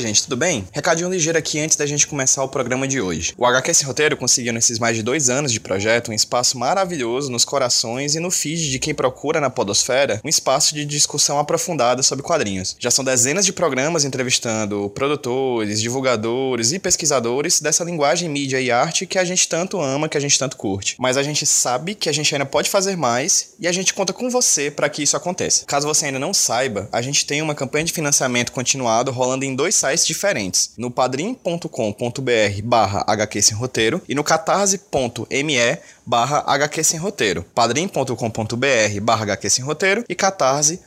Oi, gente, tudo bem? Recadinho ligeiro aqui antes da gente começar o programa de hoje. O HQ Sem Roteiro conseguiu, nesses mais de dois anos de projeto, um espaço maravilhoso nos corações e no feed de quem procura na Podosfera um espaço de discussão aprofundada sobre quadrinhos. Já são dezenas de programas entrevistando produtores, divulgadores e pesquisadores dessa linguagem, mídia e arte que a gente tanto ama, que a gente tanto curte. Mas a gente sabe que a gente ainda pode fazer mais e a gente conta com você para que isso aconteça. Caso você ainda não saiba, a gente tem uma campanha de financiamento continuado rolando em dois sites diferentes, no padrim.com.br barra HQ Sem Roteiro e no catarse.me barra HQ Sem Roteiro, padrim.com.br barra HQ Sem Roteiro e catarse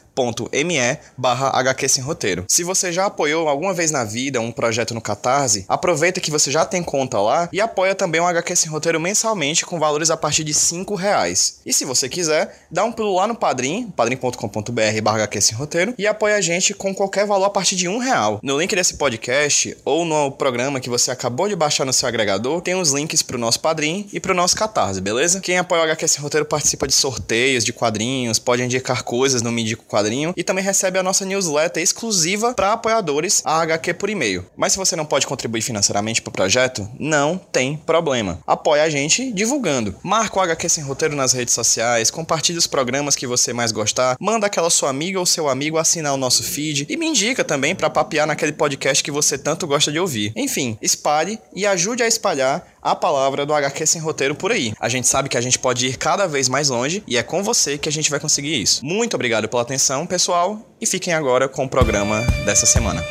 me barra HQ Sem Roteiro. Se você já apoiou alguma vez na vida um projeto no Catarse, aproveita que você já tem conta lá e apoia também o HQ Sem Roteiro mensalmente com valores a partir de 5 reais. E se você quiser, dá um pulo lá no Padrim, padrim.com.br barra HQ Sem Roteiro e apoia a gente com qualquer valor a partir de um real. No link desse podcast ou no programa que você acabou de baixar no seu agregador, tem os links pro nosso Padrim e pro nosso Catarse, beleza? Quem apoia o HQ Sem Roteiro participa de sorteios de quadrinhos, pode indicar coisas no Me Quadrinho e também recebe a nossa newsletter exclusiva para apoiadores, a HQ por e-mail. Mas se você não pode contribuir financeiramente para o projeto, não tem problema. Apoia a gente divulgando. Marca o HQ Sem Roteiro nas redes sociais, compartilhe os programas que você mais gostar, manda aquela sua amiga ou seu amigo assinar o nosso feed e me indica também para papear naquele podcast que você tanto gosta de ouvir. Enfim, espalhe e ajude a espalhar a palavra do HQ Sem Roteiro por aí. A gente sabe que a gente pode ir cada vez mais longe e é com você que a gente vai conseguir isso. Muito obrigado pela atenção, pessoal, e fiquem agora com o programa dessa semana.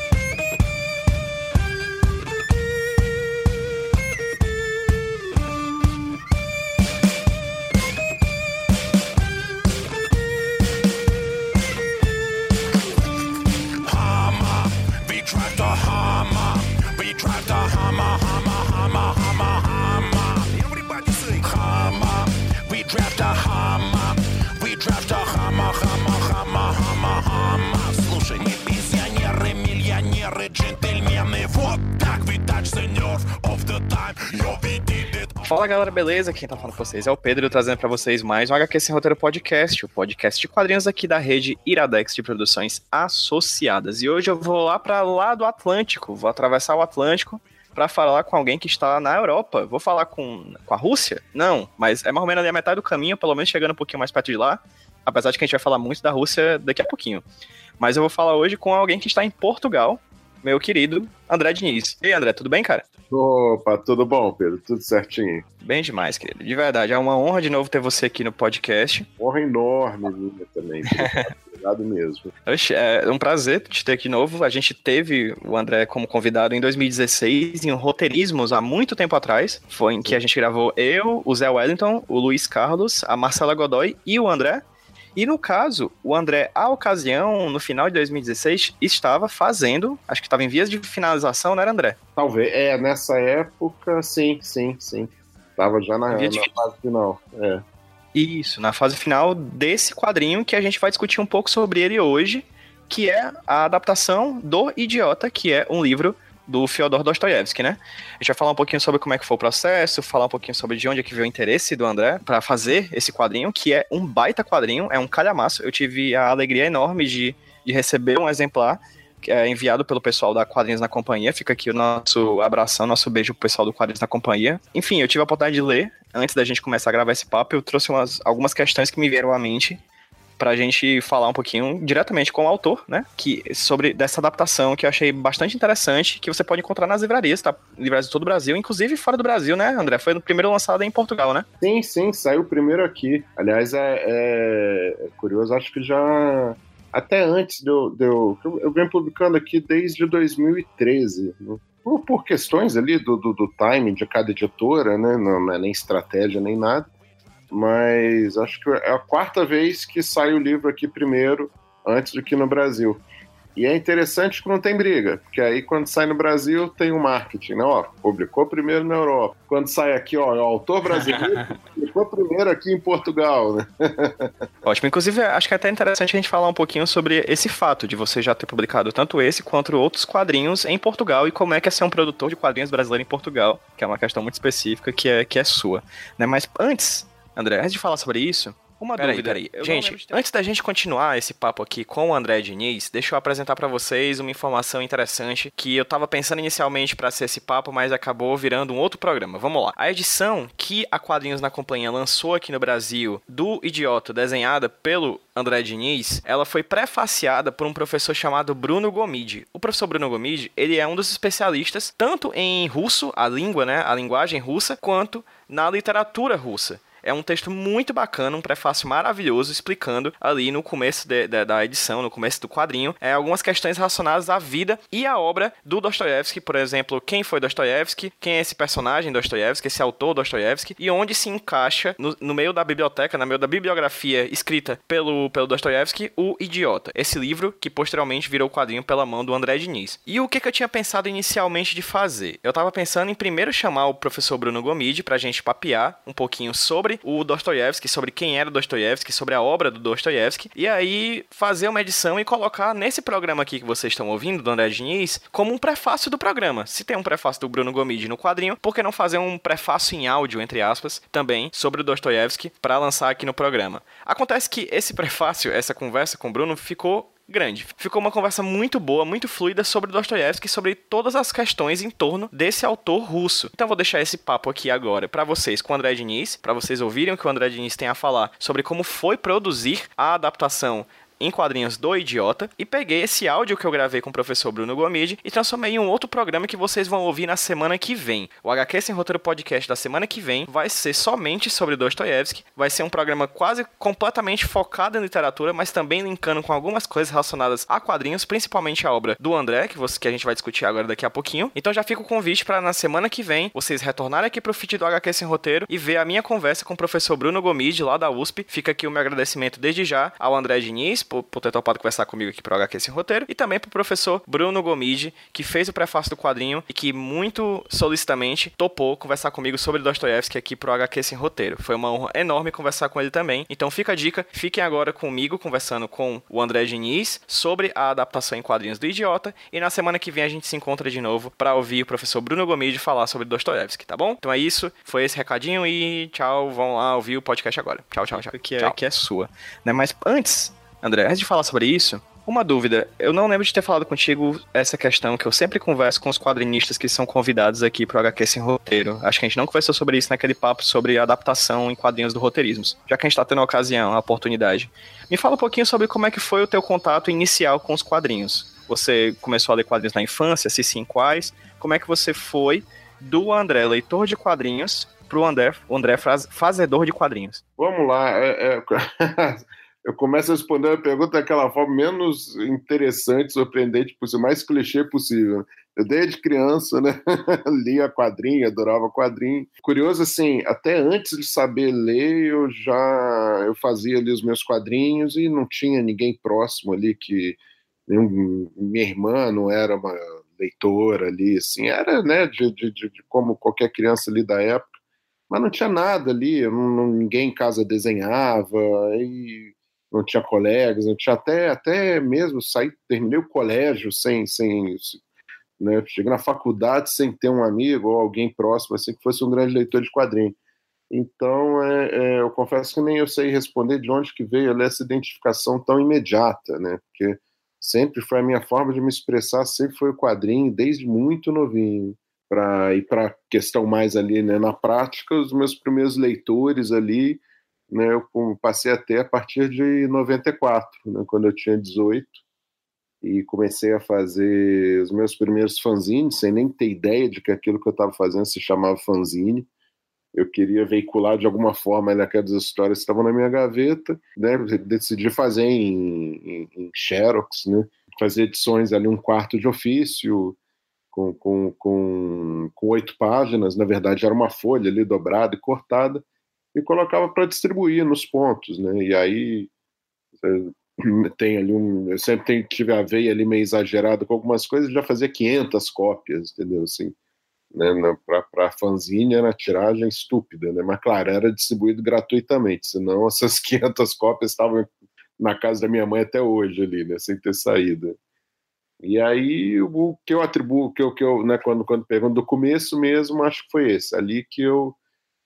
Fala galera, beleza? Quem tá falando com vocês é o Pedro, trazendo para vocês mais um HQ Sem Roteiro Podcast, o podcast de quadrinhos aqui da rede Iradex de Produções Associadas. E hoje eu vou lá para lá do Atlântico, vou atravessar o Atlântico para falar com alguém que está na Europa. Vou falar com, com a Rússia? Não, mas é mais ou menos ali a metade do caminho, pelo menos chegando um pouquinho mais perto de lá. Apesar de que a gente vai falar muito da Rússia daqui a pouquinho. Mas eu vou falar hoje com alguém que está em Portugal, meu querido André Diniz. E aí, André, tudo bem, cara? Opa, tudo bom, Pedro? Tudo certinho. Bem demais, querido. De verdade, é uma honra de novo ter você aqui no podcast. Honra enorme minha também. Obrigado mesmo. Oxe, é um prazer te ter aqui de novo. A gente teve o André como convidado em 2016 em Roteirismos, há muito tempo atrás. Foi em que a gente gravou eu, o Zé Wellington, o Luiz Carlos, a Marcela Godoy e o André. E no caso, o André, à ocasião, no final de 2016, estava fazendo, acho que estava em vias de finalização, não era, André? Talvez, é, nessa época, sim, sim, sim. Tava já na, na fase final, é. Isso, na fase final desse quadrinho que a gente vai discutir um pouco sobre ele hoje, que é a adaptação do Idiota, que é um livro do Fyodor Dostoiévski, né? A gente vai falar um pouquinho sobre como é que foi o processo, falar um pouquinho sobre de onde é que veio o interesse do André para fazer esse quadrinho, que é um baita quadrinho, é um calhamaço. Eu tive a alegria enorme de, de receber um exemplar é enviado pelo pessoal da Quadrinhos na Companhia. Fica aqui o nosso abração, nosso beijo pro pessoal do Quadrinhos na Companhia. Enfim, eu tive a oportunidade de ler antes da gente começar a gravar esse papo. Eu trouxe umas, algumas questões que me vieram à mente pra gente falar um pouquinho diretamente com o autor, né? Que, sobre dessa adaptação que eu achei bastante interessante, que você pode encontrar nas livrarias, tá? Livrarias de todo o Brasil, inclusive fora do Brasil, né, André? Foi o primeiro lançado em Portugal, né? Sim, sim, saiu primeiro aqui. Aliás, é, é curioso, acho que já até antes de eu, eu, eu venho publicando aqui desde 2013, né? por, por, questões ali do, do, do timing de cada editora, né? Não, não é nem estratégia nem nada mas acho que é a quarta vez que sai o livro aqui primeiro, antes do que no Brasil. E é interessante que não tem briga, porque aí quando sai no Brasil tem o um marketing, né? Ó, publicou primeiro na Europa. Quando sai aqui, ó, o autor brasileiro publicou primeiro aqui em Portugal, né? Ótimo. Inclusive, acho que é até interessante a gente falar um pouquinho sobre esse fato de você já ter publicado tanto esse quanto outros quadrinhos em Portugal e como é que é ser um produtor de quadrinhos brasileiro em Portugal, que é uma questão muito específica que é, que é sua. Né? Mas antes André, antes de falar sobre isso, Uma peraí, dúvida. Peraí. Gente, antes da gente continuar esse papo aqui com o André Diniz, deixa eu apresentar para vocês uma informação interessante que eu tava pensando inicialmente para ser esse papo, mas acabou virando um outro programa. Vamos lá. A edição que a Quadrinhos na Companhia lançou aqui no Brasil do Idiota, desenhada pelo André Diniz, ela foi prefaciada por um professor chamado Bruno Gomide. O professor Bruno Gomide, ele é um dos especialistas tanto em russo, a língua, né, a linguagem russa, quanto na literatura russa. É um texto muito bacana, um prefácio maravilhoso explicando ali no começo de, de, da edição, no começo do quadrinho, é, algumas questões relacionadas à vida e à obra do Dostoiévski, por exemplo, quem foi Dostoiévski, quem é esse personagem Dostoiévski, esse autor Dostoiévski, e onde se encaixa no, no, meio da biblioteca, no meio da bibliografia escrita pelo, pelo Dostoiévski, O Idiota, esse livro que posteriormente virou quadrinho pela mão do André Diniz. E o que, que eu tinha pensado inicialmente de fazer? Eu tava pensando em primeiro chamar o professor Bruno Gomide pra gente papear um pouquinho sobre sobre o Dostoiévski, sobre quem era o Dostoiévski, sobre a obra do Dostoiévski, e aí fazer uma edição e colocar nesse programa aqui que vocês estão ouvindo, do André Diniz, como um prefácio do programa. Se tem um prefácio do Bruno Gomide no quadrinho, por que não fazer um prefácio em áudio, entre aspas, também sobre o Dostoiévski para lançar aqui no programa? Acontece que esse prefácio, essa conversa com o Bruno ficou grande. Ficou uma conversa muito boa, muito fluida sobre Dostoiévski, sobre todas as questões em torno desse autor russo. Então vou deixar esse papo aqui agora para vocês com o André Diniz, para vocês ouvirem o que o André Diniz tem a falar sobre como foi produzir a adaptação em quadrinhos do Idiota e peguei esse áudio que eu gravei com o professor Bruno Gomide e transformei em um outro programa que vocês vão ouvir na semana que vem. O HQ Sem Roteiro Podcast da semana que vem vai ser somente sobre Dostoiévski, vai ser um programa quase completamente focado em literatura, mas também linkando com algumas coisas relacionadas a quadrinhos, principalmente a obra do André, que, você, que a gente vai discutir agora daqui a pouquinho. Então já fica o convite para na semana que vem vocês retornarem aqui pro feed do HQ Sem Roteiro e ver a minha conversa com o professor Bruno Gomide lá da USP. Fica aqui o meu agradecimento desde já ao André Diniz por, por ter topado conversar comigo aqui para o HQ Sem Roteiro, e também para o professor Bruno Gomide, que fez o prefácio do quadrinho e que muito solicitamente topou conversar comigo sobre Dostoiévski aqui para o HQ Sem Roteiro. Foi uma honra enorme conversar com ele também. Então fica a dica, fiquem agora comigo conversando com o André Diniz sobre a adaptação em quadrinhos do Idiota, e na semana que vem a gente se encontra de novo para ouvir o professor Bruno Gomide falar sobre Dostoiévski, tá bom? Então é isso, foi esse recadinho e tchau, vão lá ouvir o podcast agora. Tchau, tchau, tchau. Que é, tchau. Que é sua. Né? Mas antes André, antes de falar sobre isso, uma dúvida. Eu não lembro de ter falado contigo essa questão que eu sempre converso com os quadrinistas que são convidados aqui pro HQ Sem Roteiro. Acho que a gente não conversou sobre isso naquele papo sobre adaptação em quadrinhos do roteirismo. Já que a gente tá tendo a ocasião, a oportunidade. Me fala um pouquinho sobre como é que foi o teu contato inicial com os quadrinhos. Você começou a ler quadrinhos na infância, se sim, quais? Como é que você foi do André, leitor de quadrinhos, pro André, o André fazedor de quadrinhos? Vamos lá. É, é... eu começo a responder a pergunta daquela forma menos interessante, surpreendente possível, mais clichê possível. Eu desde criança, né, lia quadrinho, adorava quadrinho. Curioso assim, até antes de saber ler, eu já eu fazia ali os meus quadrinhos e não tinha ninguém próximo ali que minha irmã não era uma leitora ali, assim, era, né, de, de, de como qualquer criança ali da época, mas não tinha nada ali, não, ninguém em casa desenhava e não tinha colegas, não tinha até, até mesmo saí, terminei o colégio sem, sem né, cheguei na faculdade sem ter um amigo ou alguém próximo assim que fosse um grande leitor de quadrinhos. Então, é, é, eu confesso que nem eu sei responder de onde que veio essa identificação tão imediata, né? Porque sempre foi a minha forma de me expressar, sempre foi o quadrinho, desde muito novinho. Para ir para questão mais ali, né, na prática, os meus primeiros leitores ali né, eu passei até a partir de 94, né, quando eu tinha 18, e comecei a fazer os meus primeiros fanzines, sem nem ter ideia de que aquilo que eu estava fazendo se chamava fanzine. Eu queria veicular de alguma forma aquelas histórias que estavam na minha gaveta, né, decidi fazer em, em, em Xerox, né, fazer edições ali, um quarto de ofício, com, com, com, com oito páginas, na verdade era uma folha ali dobrada e cortada, e colocava para distribuir nos pontos, né? E aí tem ali um, eu sempre tem, tive a veia ali meio exagerada com algumas coisas, já fazia 500 cópias, entendeu? Assim, né? Para fanzine era tiragem estúpida, né? Mas claro, era distribuído gratuitamente, senão essas 500 cópias estavam na casa da minha mãe até hoje ali, né? Sem ter saído. E aí o que eu atribuo, que eu, que eu né, quando, quando pergunto do começo mesmo, acho que foi esse, ali que eu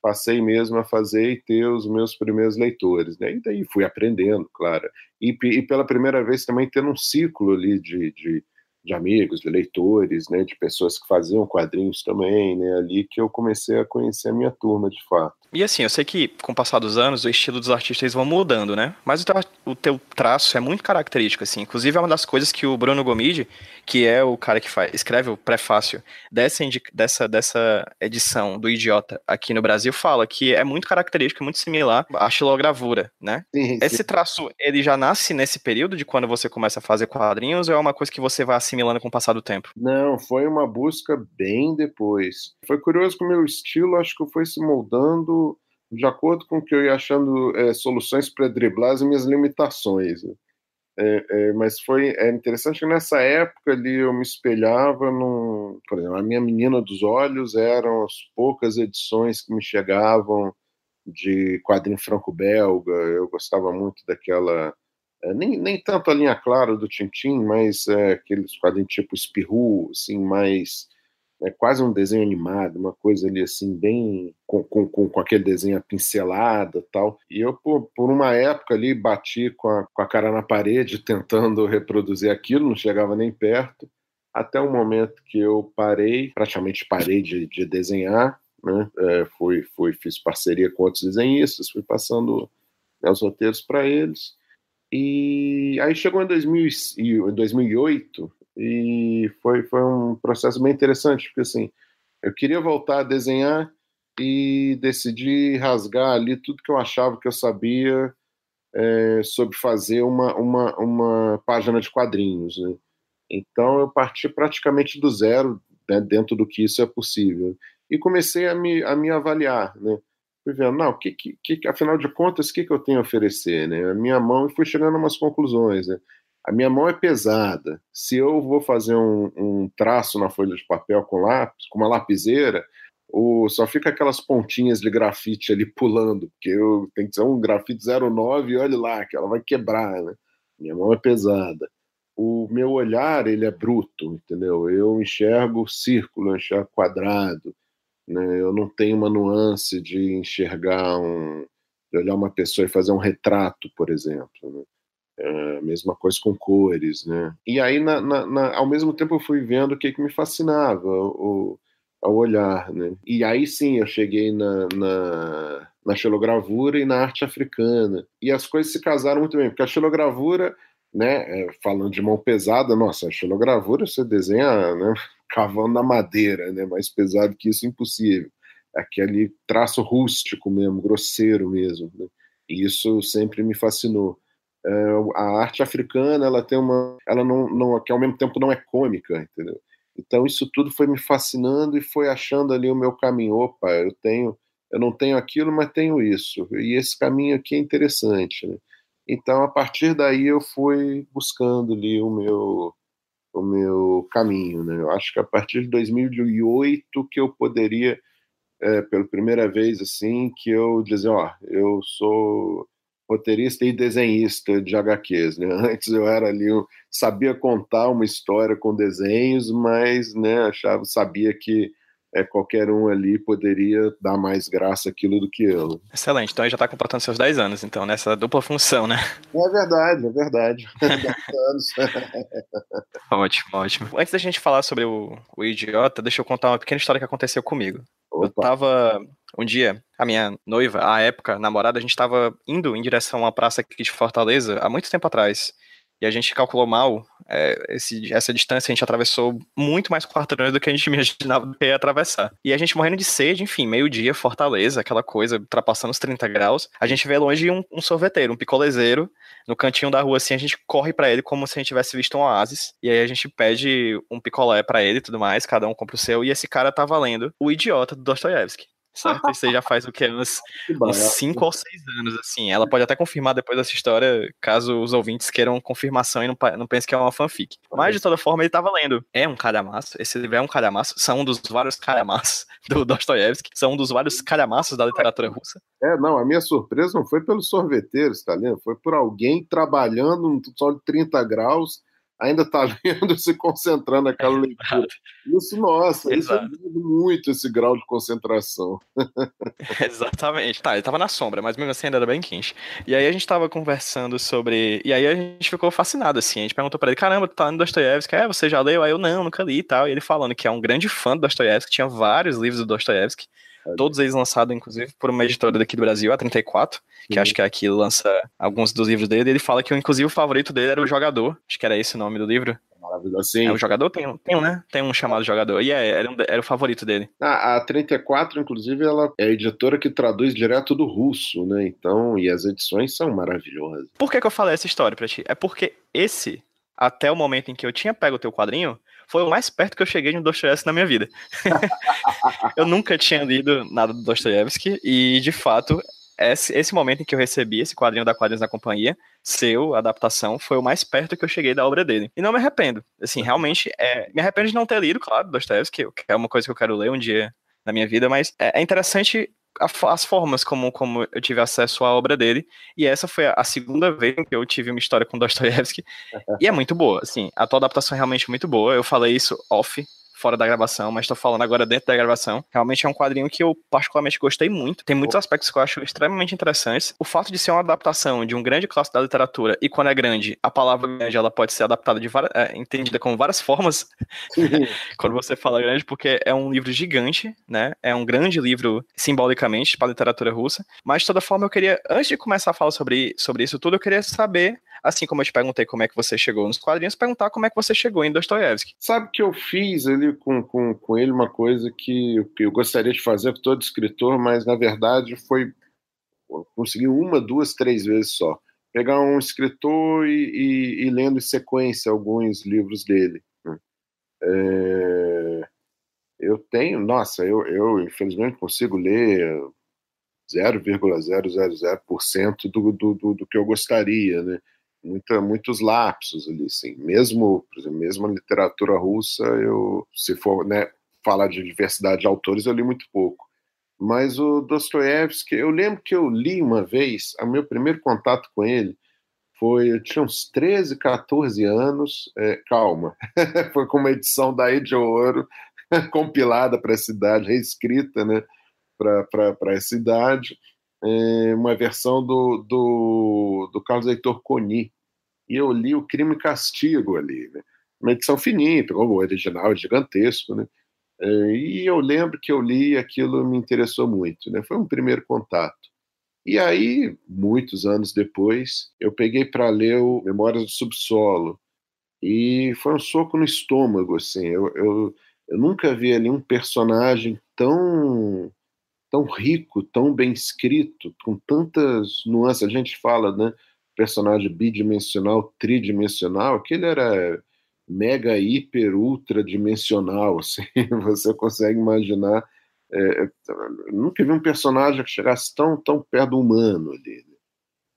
passei mesmo a fazer e ter os meus primeiros leitores. Né? E daí fui aprendendo, claro. E, e pela primeira vez também tendo um ciclo ali de, de de amigos, de leitores, né, de pessoas que faziam quadrinhos também, né, ali que eu comecei a conhecer a minha turma de fato. E assim, eu sei que com o passar dos anos o estilo dos artistas vão mudando, né? Mas o, teu, o teu traço é muito característico, assim. Inclusive é uma das coisas que o Bruno Gomide, que é o cara que faz, escreve o prefácio dessa, dessa, dessa edição do Idiota aqui no Brasil, fala que é muito característico, muito similar à xilogravura, né? Sim, sim. Esse traço, ele já nasce nesse período de quando você começa a fazer quadrinhos ou é uma coisa que você vai assimilando com o passar do tempo? Não, foi uma busca bem depois. Foi curioso que o meu estilo, acho que foi se moldando de acordo com o que eu ia achando é, soluções para driblar as minhas limitações. Né? É, é, mas foi é interessante que nessa época ali eu me espelhava num, por exemplo, a minha menina dos olhos eram as poucas edições que me chegavam de quadrinho franco-belga. Eu gostava muito daquela é, nem, nem tanto a linha clara do Tintin, mas é, aqueles quadrinhos tipo Espirru, assim, mais é quase um desenho animado, uma coisa ali assim, bem com, com, com aquele desenho pincelada tal. E eu, por, por uma época ali, bati com a, com a cara na parede tentando reproduzir aquilo, não chegava nem perto, até o momento que eu parei, praticamente parei de, de desenhar, né? É, fui, fui, fiz parceria com outros desenhistas, fui passando né, os roteiros para eles. E aí chegou em, 2000, em 2008, e foi, foi um processo bem interessante, porque assim, eu queria voltar a desenhar e decidi rasgar ali tudo que eu achava que eu sabia é, sobre fazer uma, uma, uma página de quadrinhos. Né? Então eu parti praticamente do zero, né, dentro do que isso é possível. E comecei a me, a me avaliar. Né? Fui vendo, não, que, que, que, afinal de contas, o que, que eu tenho a oferecer? Né? A minha mão, e fui chegando a umas conclusões. Né? A minha mão é pesada. Se eu vou fazer um, um traço na folha de papel com lápis, com uma lapiseira, só fica aquelas pontinhas de grafite ali pulando, porque eu tenho que ser um grafite 09 e olhe lá, que ela vai quebrar, né? Minha mão é pesada. O meu olhar, ele é bruto, entendeu? Eu enxergo círculo, eu enxergo quadrado, né? Eu não tenho uma nuance de enxergar um... de olhar uma pessoa e fazer um retrato, por exemplo, né? É, mesma coisa com cores, né? E aí, na, na, na, ao mesmo tempo, eu fui vendo o que, que me fascinava, o, ao olhar, né? E aí sim, eu cheguei na, na, na xilogravura e na arte africana. E as coisas se casaram muito bem, porque a xilogravura, né, é, falando de mão pesada, nossa, a xilogravura você desenha né, cavando na madeira, né? Mais pesado que isso, impossível. Aquele traço rústico mesmo, grosseiro mesmo. Né? E isso sempre me fascinou. É, a arte africana ela tem uma ela não, não que ao mesmo tempo não é cômica entendeu? Então isso tudo foi me fascinando e foi achando ali o meu caminho. Opa eu tenho eu não tenho aquilo mas tenho isso. E esse caminho aqui é interessante né? então a partir daí eu fui buscando ali o meu o meu caminho né? Eu acho que a partir de 2008 que eu poderia é, pela primeira vez assim que eu dizer ó eu sou roteirista e desenhista de HQs, né? Antes eu era ali, eu sabia contar uma história com desenhos, mas, né, achava, sabia que é, qualquer um ali poderia dar mais graça aquilo do que eu. Excelente, então ele já está completando seus 10 anos, então, nessa dupla função, né? É verdade, é verdade. 10 anos. ótimo, ótimo. Antes da gente falar sobre o, o Idiota, deixa eu contar uma pequena história que aconteceu comigo. Eu tava um dia, a minha noiva, à época, namorada, a gente tava indo em direção a uma praça aqui de Fortaleza há muito tempo atrás. E a gente calculou mal é, esse, essa distância, a gente atravessou muito mais quarteirões do que a gente imaginava que atravessar. E a gente morrendo de sede, enfim, meio-dia, Fortaleza, aquela coisa, ultrapassando os 30 graus. A gente vê longe um, um sorveteiro, um picolezeiro, no cantinho da rua, assim, a gente corre para ele como se a gente tivesse visto um oásis. E aí a gente pede um picolé para ele e tudo mais, cada um compra o seu. E esse cara tá valendo o idiota do Dostoiévski certo? Isso aí já faz o que? Uns, uns cinco ou seis anos, assim. Ela pode até confirmar depois dessa história, caso os ouvintes queiram confirmação e não, não pensem que é uma fanfic. Mas, de toda forma, ele tava lendo. É um calhamaço, esse livro é um calhamaço, são um dos vários calhamaços do Dostoiévski, são um dos vários calhamaços da literatura russa. É, não, a minha surpresa não foi pelo sorveteiro, tá lendo? Foi por alguém trabalhando no sol de 30 graus ainda está lendo, se concentrando naquela leitura. Isso, nossa, Exato. isso muito esse grau de concentração. Exatamente. Tá, ele estava na sombra, mas mesmo assim ainda era bem quente. E aí a gente estava conversando sobre. E aí a gente ficou fascinado, assim. A gente perguntou para ele: caramba, tu tá lendo Dostoiévski? É, você já leu? Aí eu não, nunca li e tal. E ele falando que é um grande fã do Dostoiévski, tinha vários livros do Dostoiévski. Todos eles lançados, inclusive, por uma editora daqui do Brasil, a 34, que acho que é aqui lança alguns dos livros dele. Ele fala que, inclusive, o favorito dele era o Jogador. Acho que era esse o nome do livro. Maravilhoso, sim. É o jogador? Tem um, tem um, né? Tem um chamado jogador. E é, era, um, era o favorito dele. Ah, a 34, inclusive, ela é a editora que traduz direto do russo, né? Então, e as edições são maravilhosas. Por que, que eu falei essa história pra ti? É porque esse, até o momento em que eu tinha pego o teu quadrinho, foi o mais perto que eu cheguei de um Dostoiévski na minha vida. eu nunca tinha lido nada do Dostoiévski e, de fato, esse, esse momento em que eu recebi esse quadrinho da Quadrinhos da Companhia, seu, adaptação, foi o mais perto que eu cheguei da obra dele. E não me arrependo. Assim, realmente, é, me arrependo de não ter lido, claro, Dostoiévski, que é uma coisa que eu quero ler um dia na minha vida, mas é, é interessante as formas como, como eu tive acesso à obra dele. E essa foi a segunda vez que eu tive uma história com Dostoiévski. e é muito boa, assim. A tua adaptação é realmente muito boa. Eu falei isso off fora da gravação, mas estou falando agora dentro da gravação. Realmente é um quadrinho que eu particularmente gostei muito. Tem muitos aspectos que eu acho extremamente interessantes. O fato de ser uma adaptação de um grande clássico da literatura e quando é grande, a palavra grande ela pode ser adaptada de várias, é, entendida como várias formas. quando você fala grande, porque é um livro gigante, né? É um grande livro simbolicamente para a literatura russa. Mas de toda forma eu queria, antes de começar a falar sobre, sobre isso tudo, eu queria saber assim como eu te perguntei como é que você chegou nos quadrinhos, perguntar como é que você chegou em Dostoiévski. Sabe que eu fiz ali com, com, com ele uma coisa que, que eu gostaria de fazer com todo escritor, mas na verdade foi consegui uma, duas, três vezes só. Pegar um escritor e, e, e lendo em sequência alguns livros dele. É, eu tenho, nossa, eu, eu infelizmente consigo ler 0,000% do, do, do, do que eu gostaria, né? Muita, muitos lapsos ali, assim. Mesmo, por exemplo, mesmo a literatura russa, eu, se for né, falar de diversidade de autores, eu li muito pouco. Mas o Dostoiévski, eu lembro que eu li uma vez, o meu primeiro contato com ele foi, eu tinha uns 13, 14 anos, é, calma, foi com uma edição da de Ouro, compilada para essa idade, reescrita, né, para essa idade, é, uma versão do, do, do Carlos Heitor Coni, e eu li o Crime e Castigo ali, né? uma edição fininha, o original é gigantesco, né? É, e eu lembro que eu li e aquilo me interessou muito, né? Foi um primeiro contato. E aí, muitos anos depois, eu peguei para ler o Memórias do Subsolo e foi um soco no estômago, assim. Eu, eu, eu nunca vi ali um personagem tão tão rico, tão bem escrito, com tantas nuances. A gente fala, né? Personagem bidimensional, tridimensional, aquele era mega, hiper, ultra dimensional, assim, você consegue imaginar, é, é, nunca vi um personagem que chegasse tão, tão perto do humano ali, né?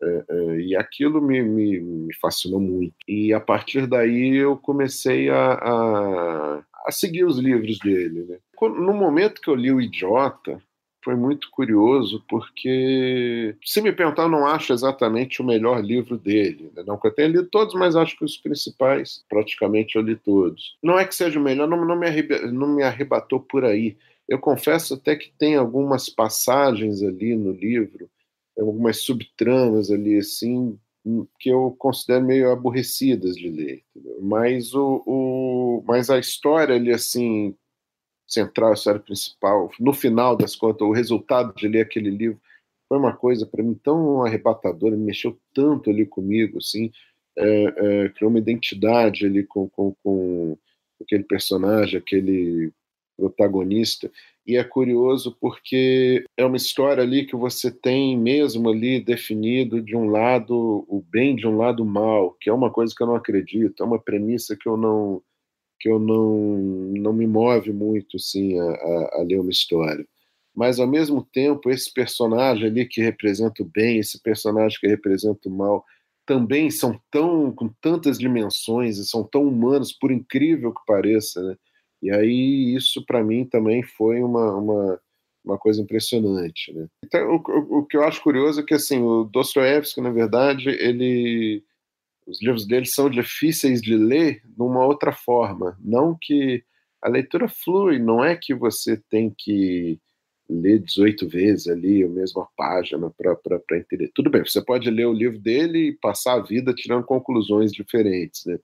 é, é, e aquilo me, me, me, fascinou muito, e a partir daí eu comecei a, a, a seguir os livros dele, né? No momento que eu li O Idiota, foi muito curioso, porque, se me perguntar, eu não acho exatamente o melhor livro dele. Né? Não que eu tenha lido todos, mas acho que os principais, praticamente, eu li todos. Não é que seja o melhor, não, não, me, não me arrebatou por aí. Eu confesso até que tem algumas passagens ali no livro, algumas subtramas ali, assim, que eu considero meio aborrecidas de ler. Entendeu? Mas, o, o, mas a história ali, assim, central, a história principal, no final das contas, o resultado de ler aquele livro foi uma coisa para mim tão arrebatadora, me mexeu tanto ali comigo, assim, é, é, criou uma identidade ali com, com, com aquele personagem, aquele protagonista. E é curioso porque é uma história ali que você tem mesmo ali definido de um lado o bem, de um lado o mal, que é uma coisa que eu não acredito, é uma premissa que eu não que eu não, não me move muito assim, a, a, a, ler uma história. Mas, ao mesmo tempo, esse personagem ali que representa o bem, esse personagem que representa o mal, também são tão com tantas dimensões e são tão humanos, por incrível que pareça, né? E aí isso para mim também foi uma, uma, uma coisa impressionante, né? Então, o, o, o, que eu acho curioso é que assim o Dostoiévski, na verdade, ele os livros dele são difíceis de ler numa outra forma. Não que a leitura flui, não é que você tem que ler 18 vezes ali a mesma página para entender. Tudo bem, você pode ler o livro dele e passar a vida tirando conclusões diferentes, né?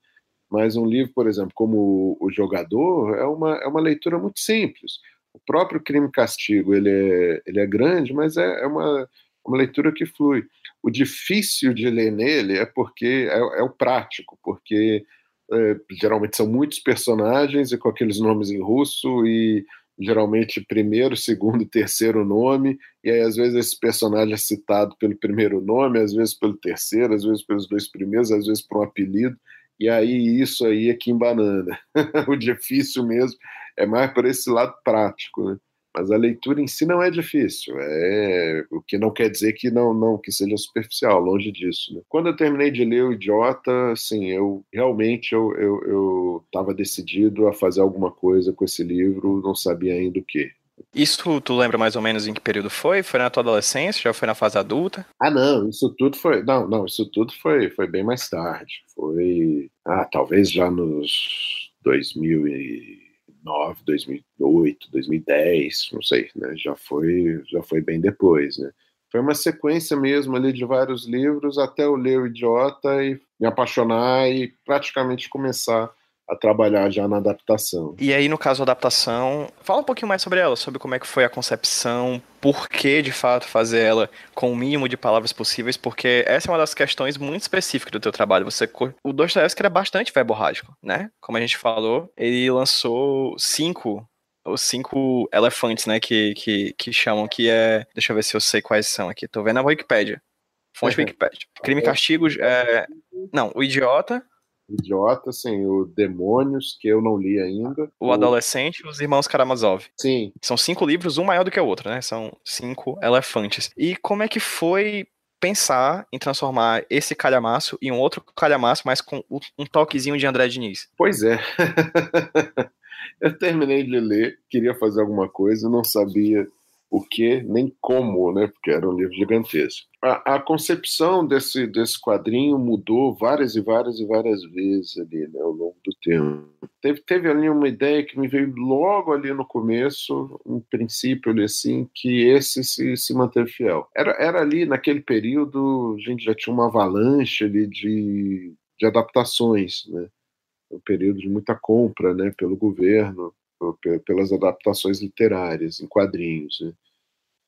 Mas um livro, por exemplo, como O Jogador, é uma, é uma leitura muito simples. O próprio Crime e Castigo, ele é, ele é grande, mas é, é uma, uma leitura que flui. O difícil de ler nele é porque é, é o prático, porque é, geralmente são muitos personagens e com aqueles nomes em russo e geralmente primeiro, segundo, terceiro nome, e aí às vezes esse personagem é citado pelo primeiro nome, às vezes pelo terceiro, às vezes pelos dois primeiros, às vezes por um apelido, e aí isso aí é que embanana. o difícil mesmo é mais por esse lado prático, né? Mas a leitura em si não é difícil, é o que não quer dizer que não, não que seja superficial, longe disso. Né? Quando eu terminei de ler o Idiota, assim, eu realmente eu eu estava decidido a fazer alguma coisa com esse livro, não sabia ainda o que. Isso tu lembra mais ou menos em que período foi? Foi na tua adolescência? Já foi na fase adulta? Ah, não, isso tudo foi. Não, não, isso tudo foi, foi bem mais tarde. Foi. Ah, talvez já nos 2009, 2008, 2010, não sei, né? Já foi, já foi bem depois, né? Foi uma sequência mesmo ali de vários livros até eu ler o Idiota e me apaixonar e praticamente começar a trabalhar já na adaptação. E aí, no caso da adaptação, fala um pouquinho mais sobre ela, sobre como é que foi a concepção, por que, de fato, fazer ela com o mínimo de palavras possíveis, porque essa é uma das questões muito específicas do teu trabalho. Você, o Dostoevsky era bastante verborrágico, né? Como a gente falou, ele lançou cinco os cinco elefantes, né, que, que, que chamam, que é... Deixa eu ver se eu sei quais são aqui. Tô vendo a Wikipedia. Fonte uhum. Wikipedia. Crime e Castigo, é... Não, o Idiota, idiota, assim, o Demônios, que eu não li ainda. O, o... Adolescente e os Irmãos Karamazov. Sim. São cinco livros, um maior do que o outro, né? São cinco elefantes. E como é que foi pensar em transformar esse calhamaço em um outro calhamaço, mas com um toquezinho de André Diniz? Pois é. eu terminei de ler, queria fazer alguma coisa, não sabia o que nem como, né? Porque era um livro gigantesco. A, a, concepção desse, desse quadrinho mudou várias e várias e várias vezes ali, né, ao longo do tempo. Teve, teve ali uma ideia que me veio logo ali no começo, um princípio ali assim, que esse se, se manteve fiel. Era, era ali, naquele período, a gente já tinha uma avalanche ali de, de adaptações, né? Um período de muita compra, né, pelo governo, pelas adaptações literárias em quadrinhos. Né?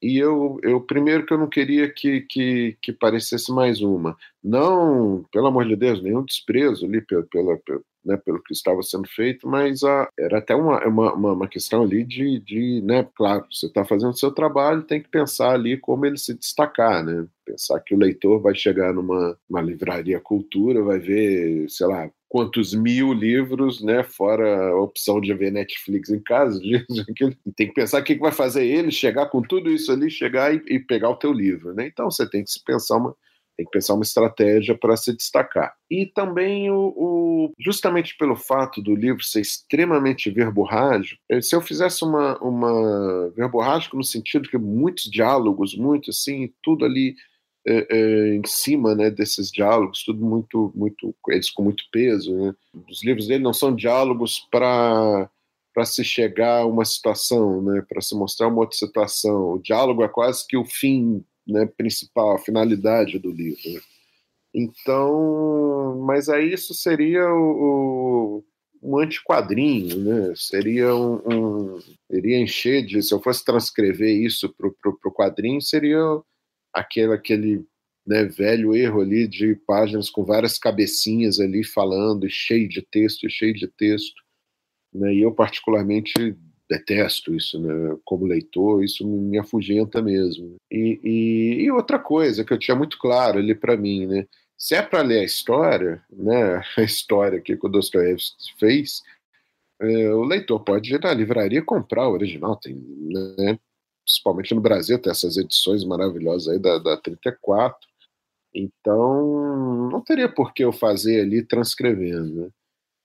E eu, eu, primeiro que eu não queria que, que, que parecesse mais uma. Não, pelo amor de Deus, nenhum desprezo ali pela, pela, né, pelo que estava sendo feito, mas a, era até uma, uma, uma questão ali de, de né, claro, você está fazendo o seu trabalho, tem que pensar ali como ele se destacar, né? Pensar que o leitor vai chegar numa uma livraria cultura, vai ver, sei lá, quantos mil livros, né? Fora a opção de ver Netflix em casa. tem que pensar o que vai fazer ele chegar com tudo isso ali, chegar e, e pegar o teu livro, né? Então você tem que pensar uma tem que pensar uma estratégia para se destacar. E também o, o, justamente pelo fato do livro ser extremamente verborrágico, eh, se eu fizesse uma, uma no sentido que muitos diálogos, muito assim, tudo ali é, é, em cima né, desses diálogos, tudo muito, muito, eles com muito peso. Né? Os livros dele não são diálogos para para se chegar a uma situação, né, para se mostrar uma outra situação. O diálogo é quase que o fim né, principal, a finalidade do livro. Né? Então, mas aí isso seria o, o um antiquadrinho, né? Seria um, um, iria encher de, se eu fosse transcrever isso para o quadrinho, seria aquele, aquele né, velho erro ali de páginas com várias cabecinhas ali falando, cheio de texto, cheio de texto. Né, e eu, particularmente, detesto isso, né, como leitor, isso me afugenta mesmo. E, e, e outra coisa que eu tinha muito claro ali para mim, né, se é para ler a história, né, a história que o Dostoiévski fez, é, o leitor pode ir na livraria comprar o original, tem, né, principalmente no Brasil, tem essas edições maravilhosas aí da, da 34. Então, não teria por que eu fazer ali transcrevendo. Né?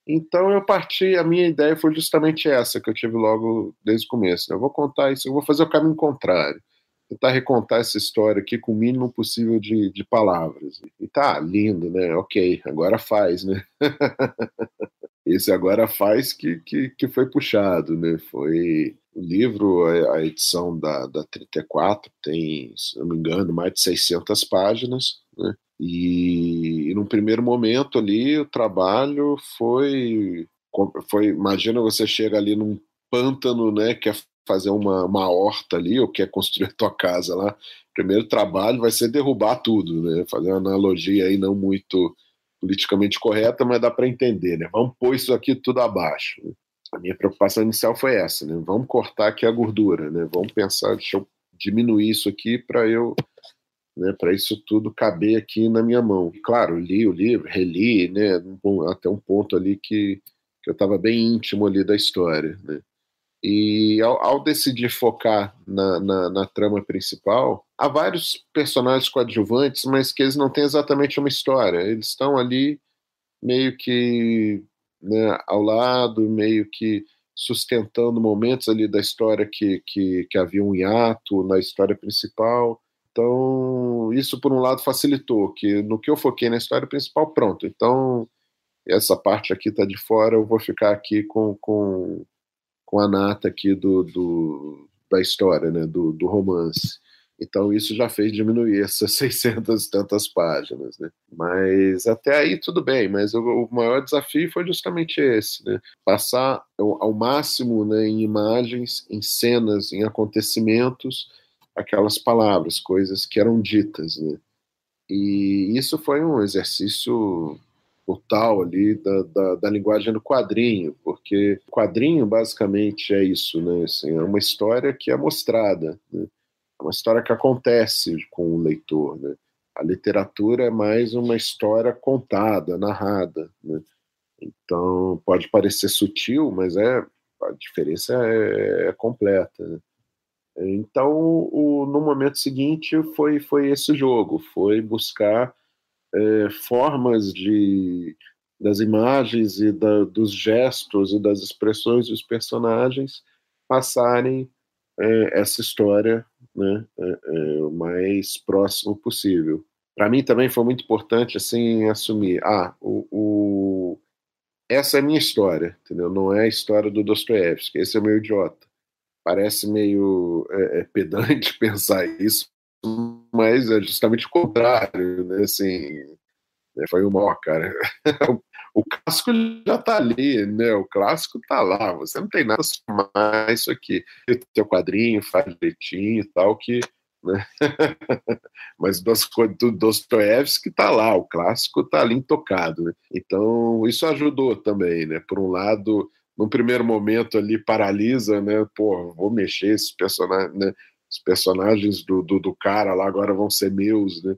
Então, eu parti, a minha ideia foi justamente essa que eu tive logo desde o começo. Né? Eu vou contar isso, eu vou fazer o caminho contrário. tentar recontar essa história aqui com o mínimo possível de, de palavras. E tá lindo, né? Ok, agora faz, né? Esse agora faz que, que, que foi puxado, né? Foi o livro, a edição da, da 34, tem, se não me engano, mais de 600 páginas, né? E, e num primeiro momento ali, o trabalho foi, foi imagina você chega ali num pântano, né, quer fazer uma, uma horta ali, ou quer construir a tua casa lá, o primeiro trabalho vai ser derrubar tudo, né, fazer uma analogia aí não muito politicamente correta, mas dá para entender, né, vamos pôr isso aqui tudo abaixo. Né? A minha preocupação inicial foi essa, né, vamos cortar aqui a gordura, né, vamos pensar, deixa eu diminuir isso aqui para eu né, para isso tudo caber aqui na minha mão. Claro, li o livro, reli, né, até um ponto ali que, que eu estava bem íntimo ali da história. Né. E ao, ao decidir focar na, na, na, trama principal, há vários personagens coadjuvantes, mas que eles não têm exatamente uma história. Eles estão ali meio que né, ao lado, meio que sustentando momentos ali da história que, que, que havia um hiato na história principal. Então, isso por um lado facilitou, que no que eu foquei na história principal, pronto. Então, essa parte aqui está de fora, eu vou ficar aqui com, com com a nata aqui do, do da história, né, do, do, romance. Então isso já fez diminuir essas 600 e tantas páginas, né? Mas até aí tudo bem, mas o, o maior desafio foi justamente esse, né? Passar ao, ao máximo né, em imagens, em cenas, em acontecimentos, aquelas palavras, coisas que eram ditas, né? E isso foi um exercício total ali da, da, da, linguagem do quadrinho, porque quadrinho basicamente é isso, né? Assim, é uma história que é mostrada, né? é uma história que acontece com o leitor, né? A literatura é mais uma história contada, narrada, né? Então pode parecer sutil, mas é a diferença é, é completa. Né? Então, o, no momento seguinte foi foi esse jogo, foi buscar é, formas de das imagens e da, dos gestos e das expressões dos personagens passarem é, essa história né, é, o mais próximo possível. Para mim também foi muito importante assim assumir, ah, o, o, essa é a minha história, entendeu? Não é a história do Dostoiévski. Esse é o meu idiota. Parece meio é, é pedante pensar isso, mas é justamente o contrário, né? Assim, né? foi o maior, cara. o clássico já tá ali, né? O clássico tá lá, você não tem nada somar isso aqui. O teu quadrinho faz direitinho e tal, que. Né? Mas do Dostoiévski tá lá, o clássico tá ali intocado. Né? Então, isso ajudou também, né? Por um lado, num primeiro momento ali paralisa, né? Pô, vou mexer esses personagens, né? os personagens do, do, do, cara lá agora vão ser meus, né?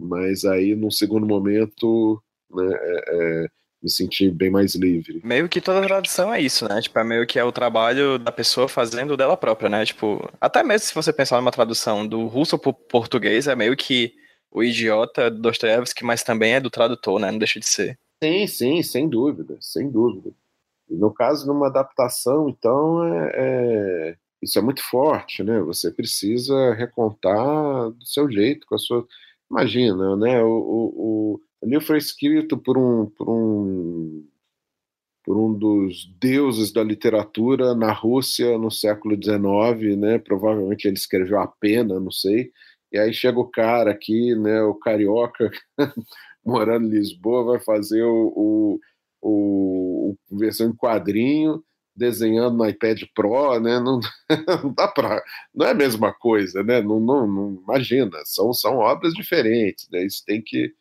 Mas aí, num segundo momento, né, é, é, me senti bem mais livre. Meio que toda tradução é isso, né? Tipo, é meio que é o trabalho da pessoa fazendo dela própria, né? Tipo, até mesmo se você pensar numa tradução do russo pro português, é meio que o idiota do Dostoiévski, mas também é do tradutor, né? Não deixa de ser. Sim, sim, sem dúvida, sem dúvida. No caso, numa adaptação, então, é, é isso é muito forte, né? Você precisa recontar do seu jeito, com a sua. Imagina, né? O, o, o livro foi escrito por um, por um por um dos deuses da literatura na Rússia no século XIX, né? Provavelmente ele escreveu a pena, não sei. E aí chega o cara aqui, né? O carioca morando em Lisboa vai fazer o, o, o, o versão em quadrinho desenhando no iPad Pro, né? Não, não dá para, não é a mesma coisa, né? Não, não, não, imagina, são, são obras diferentes, né? Isso tem que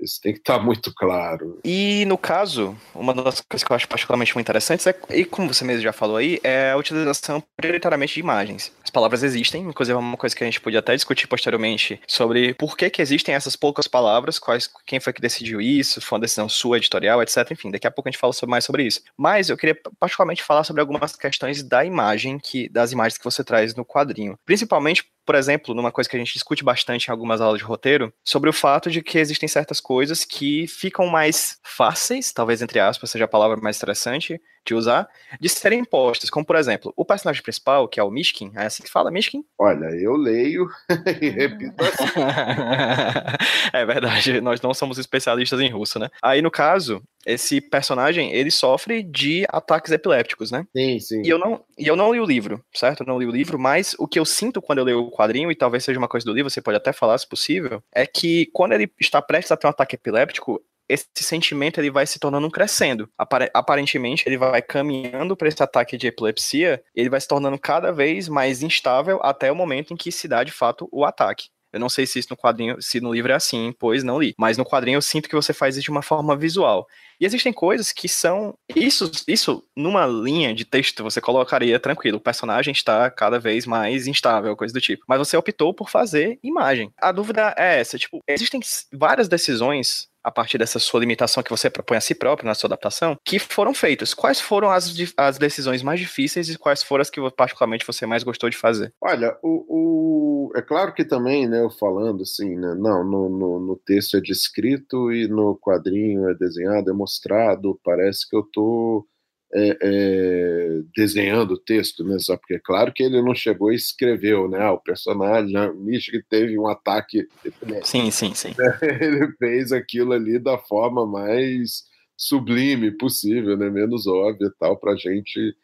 isso tem que estar tá muito claro. E no caso, uma das coisas que eu acho particularmente muito interessantes é, e como você mesmo já falou aí, é a utilização prioritariamente de imagens. As palavras existem, inclusive é uma coisa que a gente podia até discutir posteriormente sobre por que, que existem essas poucas palavras, quais, quem foi que decidiu isso, foi uma decisão sua, editorial, etc. Enfim, daqui a pouco a gente fala mais sobre isso. Mas eu queria particularmente falar sobre algumas questões da imagem, que das imagens que você traz no quadrinho. Principalmente por exemplo, numa coisa que a gente discute bastante em algumas aulas de roteiro, sobre o fato de que existem certas coisas que ficam mais fáceis, talvez entre aspas seja a palavra mais interessante, de usar, de serem postas. Como, por exemplo, o personagem principal, que é o Mishkin, é assim que fala, Mishkin? Olha, eu leio e repito assim. é verdade, nós não somos especialistas em russo, né? Aí, no caso, esse personagem, ele sofre de ataques epilépticos, né? Sim, sim. E eu não, e eu não li o livro, certo? Eu não li o livro, mas o que eu sinto quando eu leio o quadrinho, e talvez seja uma coisa do livro, você pode até falar se possível, é que quando ele está prestes a ter um ataque epiléptico, esse sentimento ele vai se tornando crescendo. Aparentemente, ele vai caminhando para esse ataque de epilepsia, ele vai se tornando cada vez mais instável até o momento em que se dá de fato o ataque. Eu não sei se isso no quadrinho, se no livro é assim, pois não li. Mas no quadrinho eu sinto que você faz isso de uma forma visual. E existem coisas que são. Isso, isso numa linha de texto você colocaria tranquilo. O personagem está cada vez mais instável, coisa do tipo. Mas você optou por fazer imagem. A dúvida é essa: tipo, existem várias decisões a partir dessa sua limitação que você propõe a si próprio na sua adaptação, que foram feitas. Quais foram as, as decisões mais difíceis e quais foram as que particularmente você mais gostou de fazer? Olha, o, o... é claro que também, né, eu falando assim, né, não, no, no, no, texto é descrito e no quadrinho é desenhado, é mostrado, parece que eu tô é, é, desenhando o texto, né? Só porque é claro que ele não chegou e escreveu, né? Ah, o personagem, o que teve um ataque. Sim, sim, sim. Ele fez aquilo ali da forma mais sublime possível, né? Menos óbvia tal, para a gente,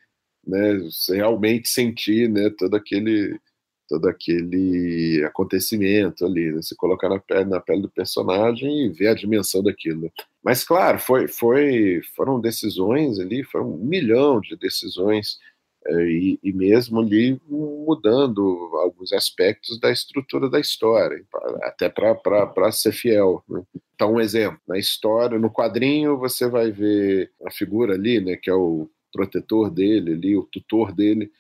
né? Realmente sentir, né? Todo aquele todo aquele acontecimento ali, né? se colocar na pele, na pele do personagem e ver a dimensão daquilo. Mas claro, foi, foi, foram decisões ali, foi um milhão de decisões é, e, e, mesmo ali mudando alguns aspectos da estrutura da história, até para ser fiel. Né? Então, um exemplo, na história, no quadrinho, você vai ver a figura ali, né, que é o protetor dele, ali, o tutor dele,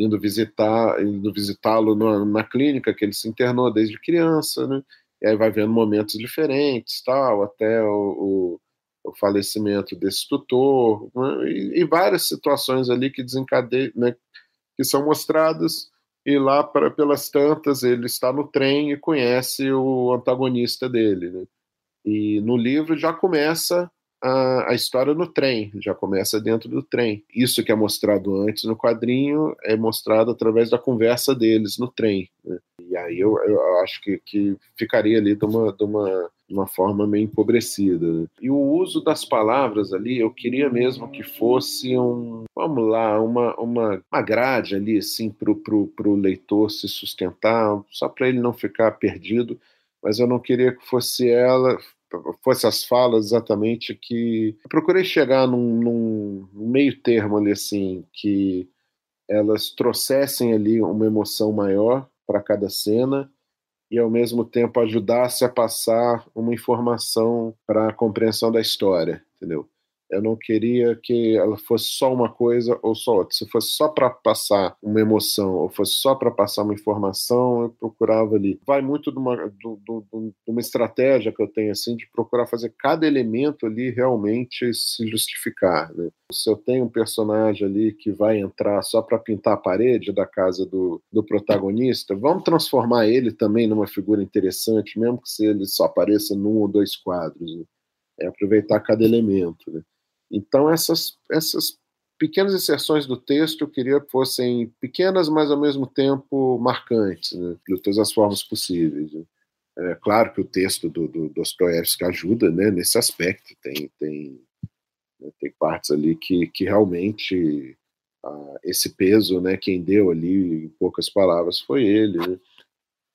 indo visitar, indo visitá-lo na, na, clínica que ele se internou desde criança, né? E aí vai vendo momentos diferentes, tal, até o, o, o falecimento desse tutor né? e, e, várias situações ali que desencadeiam, né? Que são mostradas e lá para pelas tantas ele está no trem e conhece o antagonista dele, né? E no livro já começa a, a, história no trem, já começa dentro do trem. Isso que é mostrado antes no quadrinho é mostrado através da conversa deles no trem. Né? E aí eu, eu acho que, que, ficaria ali de uma, de uma, uma forma meio empobrecida. Né? E o uso das palavras ali, eu queria mesmo que fosse um, vamos lá, uma, uma, uma grade ali, assim, para o leitor se sustentar, só para ele não ficar perdido mas eu não queria que fosse ela fosse as falas exatamente que procurei chegar num, num, meio termo ali assim que elas trouxessem ali uma emoção maior para cada cena e ao mesmo tempo ajudasse a passar uma informação para a compreensão da história, entendeu? Eu não queria que ela fosse só uma coisa ou só outra. Se fosse só para passar uma emoção ou fosse só para passar uma informação, eu procurava ali. Vai muito de uma, de, de uma estratégia que eu tenho assim de procurar fazer cada elemento ali realmente se justificar. Né? Se eu tenho um personagem ali que vai entrar só para pintar a parede da casa do, do protagonista, vamos transformar ele também numa figura interessante, mesmo que se ele só apareça num ou dois quadros. Né? É aproveitar cada elemento. Né? Então, essas, essas pequenas inserções do texto eu queria que fossem pequenas, mas ao mesmo tempo marcantes, né, de todas as formas possíveis. Né. É claro que o texto do, do Dostoiévski ajuda né, nesse aspecto, tem, tem, né, tem partes ali que, que realmente ah, esse peso, né, quem deu ali, em poucas palavras, foi ele. Né.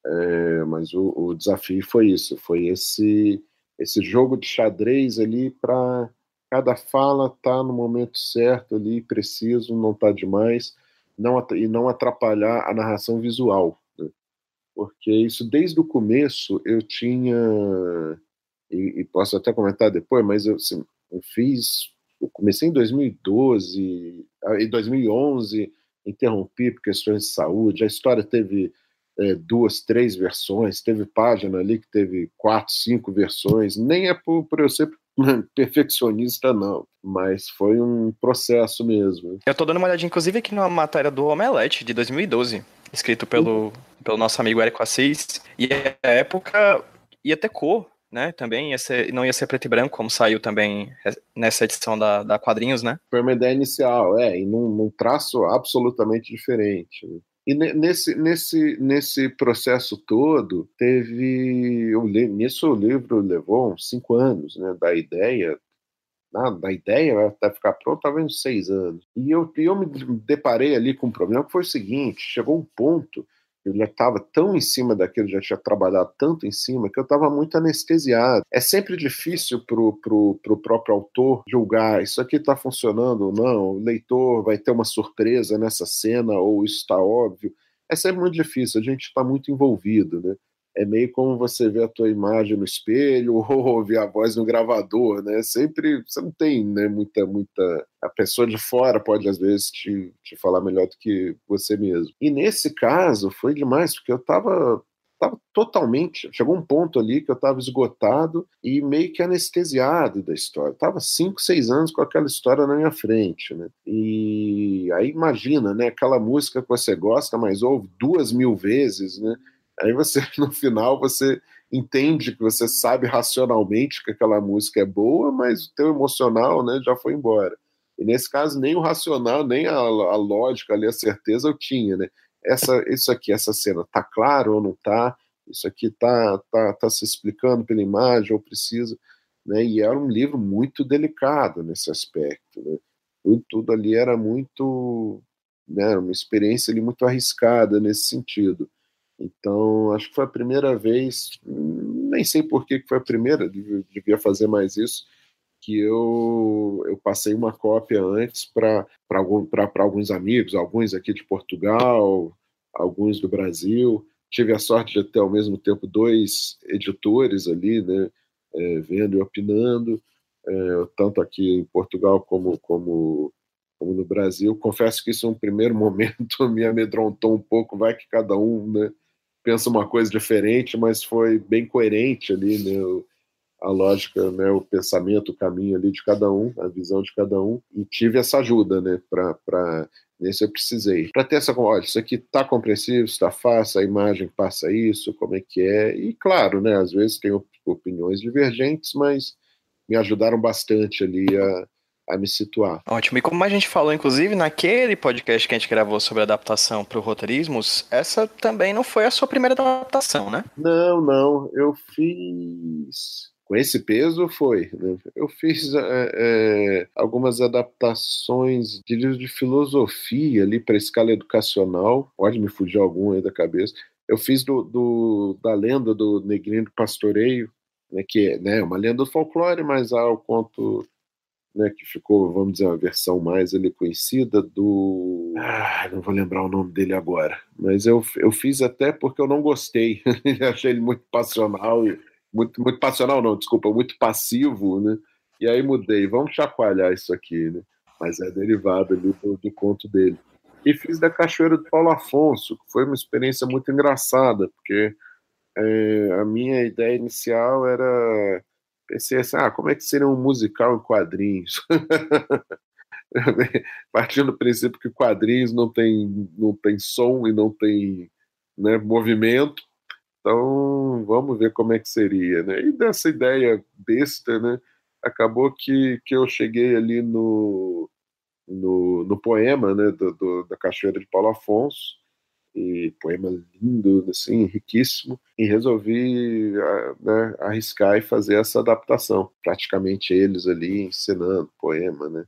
É, mas o, o desafio foi isso, foi esse, esse jogo de xadrez ali para cada fala está no momento certo ali, preciso, não está demais, não, e não atrapalhar a narração visual. Né? Porque isso, desde o começo, eu tinha, e, e posso até comentar depois, mas eu, assim, eu fiz, eu comecei em 2012, em 2011, interrompi por questões de saúde, a história teve é, duas, três versões, teve página ali que teve quatro, cinco versões, nem é por, por eu ser perfeccionista, não, mas foi um processo mesmo. Eu tô dando uma olhadinha, inclusive, aqui numa matéria do Omelete de 2012, escrito pelo, uhum. pelo nosso amigo Érico Assis, e a época ia ter cor né? Também ia ser, não ia ser preto e branco, como saiu também nessa edição da, da quadrinhos, né? Foi uma ideia inicial, é, e num, num traço absolutamente diferente. E nesse, nesse, nesse processo todo, teve. Nisso o livro levou uns cinco anos, né? Da ideia da ideia até ficar pronto, talvez uns seis anos. E eu, eu me deparei ali com um problema que foi o seguinte: chegou um ponto eu já estava tão em cima daquilo, já tinha trabalhado tanto em cima, que eu estava muito anestesiado. É sempre difícil para o próprio autor julgar isso aqui está funcionando ou não, o leitor vai ter uma surpresa nessa cena, ou isso está óbvio. É sempre muito difícil, a gente está muito envolvido, né? É meio como você vê a tua imagem no espelho ou ouvir a voz no gravador, né? Sempre você não tem, né, muita muita a pessoa de fora pode às vezes te, te falar melhor do que você mesmo. E nesse caso foi demais porque eu estava tava totalmente, chegou um ponto ali que eu estava esgotado e meio que anestesiado da história. Tava cinco, seis anos com aquela história na minha frente, né? E aí imagina, né? Aquela música que você gosta, mas ouve duas mil vezes, né? Aí você, no final, você entende que você sabe racionalmente que aquela música é boa, mas o teu emocional né, já foi embora. E nesse caso, nem o racional, nem a, a lógica ali, a certeza eu tinha, né? Essa, isso aqui, essa cena, tá claro ou não tá? Isso aqui tá, tá, tá se explicando pela imagem ou precisa, né? E era um livro muito delicado nesse aspecto, né? Tudo, tudo ali era muito, né? Uma experiência ali muito arriscada nesse sentido. Então, acho que foi a primeira vez, nem sei por que foi a primeira, devia fazer mais isso, que eu, eu passei uma cópia antes para alguns amigos, alguns aqui de Portugal, alguns do Brasil. Tive a sorte de ter ao mesmo tempo dois editores ali, né, é, vendo e opinando, é, tanto aqui em Portugal como, como, como no Brasil. Confesso que isso, no primeiro momento, me amedrontou um pouco, vai que cada um né, pensa uma coisa diferente, mas foi bem coerente ali, né? a lógica, né, o pensamento, o caminho ali de cada um, a visão de cada um, e tive essa ajuda, né, para nesse eu precisei. Para ter essa, olha, isso aqui está compreensível, está fácil, a imagem passa isso, como é que é, e claro, né, às vezes tem opiniões divergentes, mas me ajudaram bastante ali a, a me situar. Ótimo. E como a gente falou, inclusive, naquele podcast que a gente gravou sobre adaptação para o roteirismos, essa também não foi a sua primeira adaptação, né? Não, não. Eu fiz. Com esse peso foi. Né? Eu fiz é, é, algumas adaptações de livros de filosofia ali para escala educacional. Pode me fugir algum aí da cabeça. Eu fiz do, do da lenda do Negrinho do Pastoreio, né, que é né, uma lenda do folclore, mas há o conto né, que ficou, vamos dizer, uma versão mais ele conhecida do. Ah, não vou lembrar o nome dele agora. Mas eu, eu fiz até porque eu não gostei. Achei ele muito passional. E, muito, muito passional, não, desculpa, muito passivo, né? E aí mudei. Vamos chacoalhar isso aqui, né? Mas é derivado ali do, do conto dele. E fiz da Cachoeira do Paulo Afonso, que foi uma experiência muito engraçada, porque é, a minha ideia inicial era pensei assim, ah, como é que seria um musical em quadrinhos? Partindo do princípio que quadrinhos não tem, não tem som e não tem né, movimento, então vamos ver como é que seria, né? E dessa ideia besta, né, acabou que, que eu cheguei ali no, no, no poema né, do, do, da Cachoeira de Paulo Afonso, e poema lindo, assim, riquíssimo, e resolvi né, arriscar e fazer essa adaptação. Praticamente eles ali ensinando poema, né?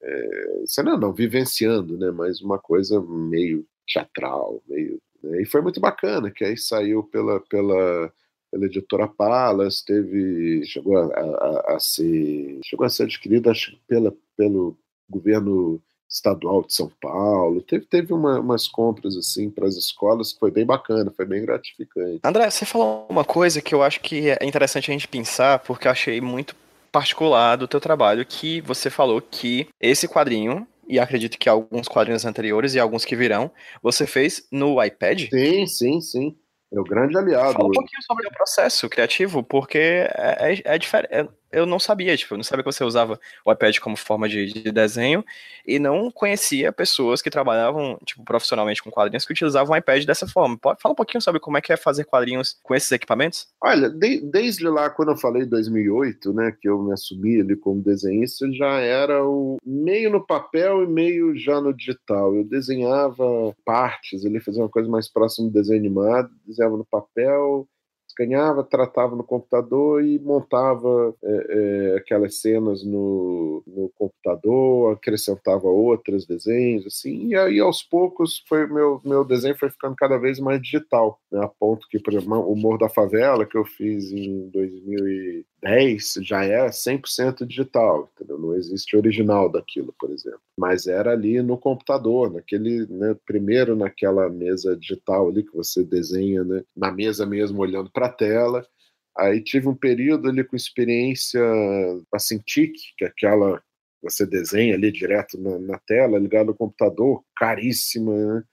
É, ensinando não, vivenciando, né? Mas uma coisa meio teatral, meio... Né? E foi muito bacana, que aí saiu pela, pela, pela editora Palas, teve... chegou a, a, a ser... chegou a ser adquirida, pela, pelo governo estadual de São Paulo. Teve, teve uma, umas compras assim para as escolas que foi bem bacana, foi bem gratificante. André, você falou uma coisa que eu acho que é interessante a gente pensar, porque eu achei muito particular do teu trabalho, que você falou que esse quadrinho, e acredito que alguns quadrinhos anteriores e alguns que virão, você fez no iPad? Sim, sim, sim. É o grande aliado. Fala um pouquinho sobre o processo criativo, porque é, é, é diferente. É, eu não sabia, tipo, eu não sabia que você usava o iPad como forma de, de desenho e não conhecia pessoas que trabalhavam, tipo, profissionalmente com quadrinhos que utilizavam o iPad dessa forma. Pode falar um pouquinho sobre como é que é fazer quadrinhos com esses equipamentos? Olha, de, desde lá, quando eu falei 2008, né, que eu me assumi ali como desenhista, já era o meio no papel e meio já no digital. Eu desenhava partes, ele fazia uma coisa mais próxima do desenho animado, desenhava no papel, escaneava, tratava no computador e montava é, é, aquelas cenas no, no computador, acrescentava outros desenhos, assim, e aí aos poucos foi meu, meu desenho foi ficando cada vez mais digital, né, a ponto que, por exemplo, o Morro da Favela, que eu fiz em 2000 10 já é 100% digital, entendeu? não existe original daquilo, por exemplo. Mas era ali no computador, naquele, né, primeiro naquela mesa digital ali que você desenha, né, na mesa mesmo olhando para a tela. Aí tive um período ali com experiência assim TIC, que é aquela você desenha ali direto na, na tela, ligado no computador, caríssima,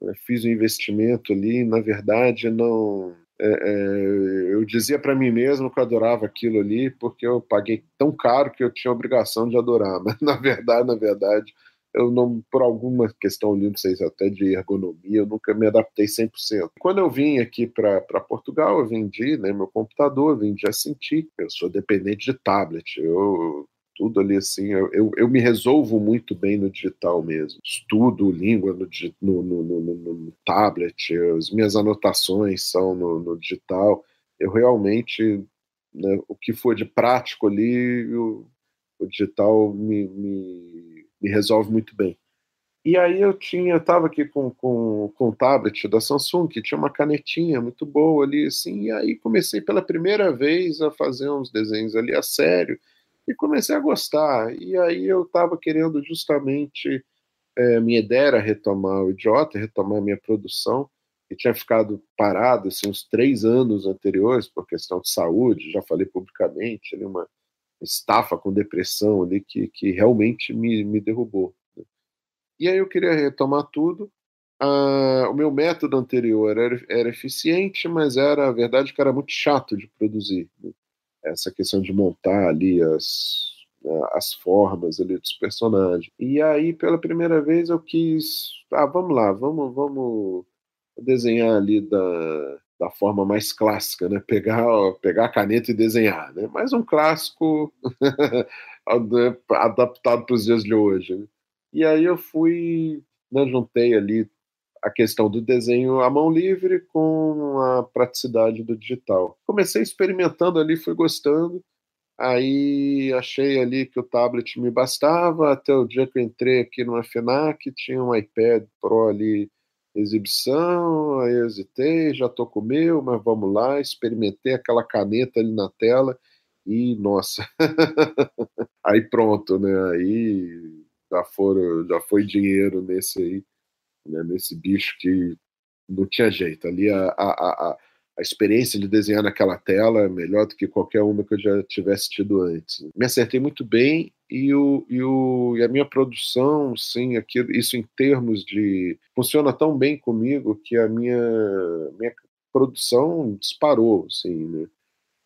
né? Fiz um investimento ali, na verdade não é, é, eu dizia para mim mesmo que eu adorava aquilo ali porque eu paguei tão caro que eu tinha obrigação de adorar, mas na verdade, na verdade, eu não, por alguma questão não sei se até de ergonomia, eu nunca me adaptei 100%. Quando eu vim aqui para Portugal, eu vendi né, meu computador, vendi a Cintiq, eu sou dependente de tablet, eu tudo ali assim. Eu, eu, eu, me resolvo muito bem no digital mesmo. Estudo língua no, no, no, no, tablet, as minhas anotações são no, digital. Eu realmente, né, o que for de prático ali, o, o digital me, me, me, resolve muito bem. E aí eu tinha, estava aqui com, com, com tablet da Samsung, que tinha uma canetinha muito boa ali, assim, e aí comecei pela primeira vez a fazer uns desenhos ali a sério, e comecei a gostar. E aí eu estava querendo justamente. É, minha ideia era retomar o Idiota, retomar minha produção, que tinha ficado parado assim, uns três anos anteriores por questão de saúde, já falei publicamente, ali, uma estafa com depressão ali que, que realmente me, me derrubou. Né. E aí eu queria retomar tudo. Ah, o meu método anterior era, era eficiente, mas era, a verdade, que era muito chato de produzir. Né? Essa questão de montar ali as, né, as formas ali dos personagens. E aí, pela primeira vez, eu quis, ah, vamos lá, vamos, vamos desenhar ali da, da forma mais clássica, né? Pegar, pegar a caneta e desenhar, né? Mais um clássico adaptado para os dias de hoje. Né? E aí eu fui, né, juntei ali a questão do desenho à mão livre com a praticidade do digital. Comecei experimentando ali, fui gostando. Aí achei ali que o tablet me bastava, até o dia que eu entrei aqui numa FENAC, tinha um iPad Pro ali, exibição, aí eu hesitei, já tô com o meu, mas vamos lá, experimentei aquela caneta ali na tela. E, nossa, aí pronto, né, aí já, foram, já foi dinheiro nesse aí né, nesse bicho que não tinha jeito. Ali a, a, a, a, experiência de desenhar naquela tela é melhor do que qualquer uma que eu já tivesse tido antes. Me acertei muito bem e, o, e, o, e a minha produção, sim, aqui, isso em termos de. funciona tão bem comigo que a minha, minha produção disparou, assim, né?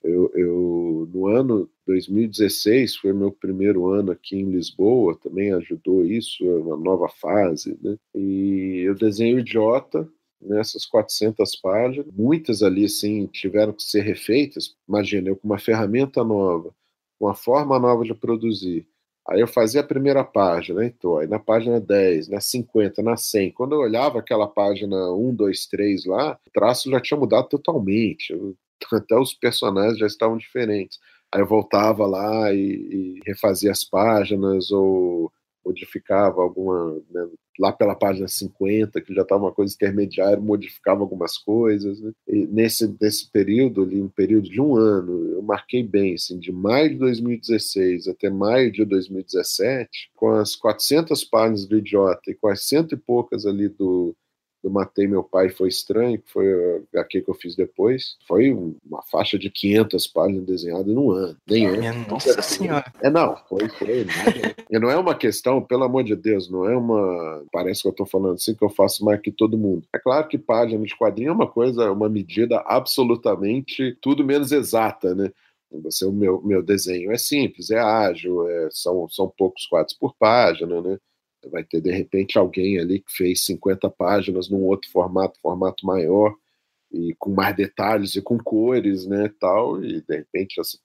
Eu, eu, no ano 2016 foi meu primeiro ano aqui em Lisboa, também ajudou isso, é uma nova fase, né? E eu desenho idiota nessas 400 páginas, muitas ali assim tiveram que ser refeitas. Imagina, eu com uma ferramenta nova, uma forma nova de produzir. Aí eu fazia a primeira página, então, aí na página 10, na 50, na 100. Quando eu olhava aquela página 1, 2, 3 lá, o traço já tinha mudado totalmente. Eu até os personagens já estavam diferentes. Aí eu voltava lá e, e refazia as páginas ou modificava alguma, né, lá pela página 50, que já estava uma coisa intermediária, modificava algumas coisas. Né? Nesse, nesse período, ali, um período de um ano, eu marquei bem, assim, de maio de 2016 até maio de 2017, com as 400 páginas do Idiota e com as cento e poucas ali do do Matei Meu Pai Foi Estranho, que foi a HQ que eu fiz depois. Foi uma faixa de 500 páginas desenhada num ano. Nem é. Nossa Senhora. É, não, foi, foi. Né? e não é uma questão, pelo amor de Deus, não é uma. Parece que eu estou falando assim que eu faço mais que todo mundo. É claro que página de quadrinho é uma coisa, uma medida absolutamente tudo menos exata, né? Você, o meu, meu desenho é simples, é ágil, é, são, são poucos quadros por página, né? Vai ter, de repente, alguém ali que fez 50 páginas num outro formato, formato maior, e com mais detalhes e com cores, né, tal, e de repente essa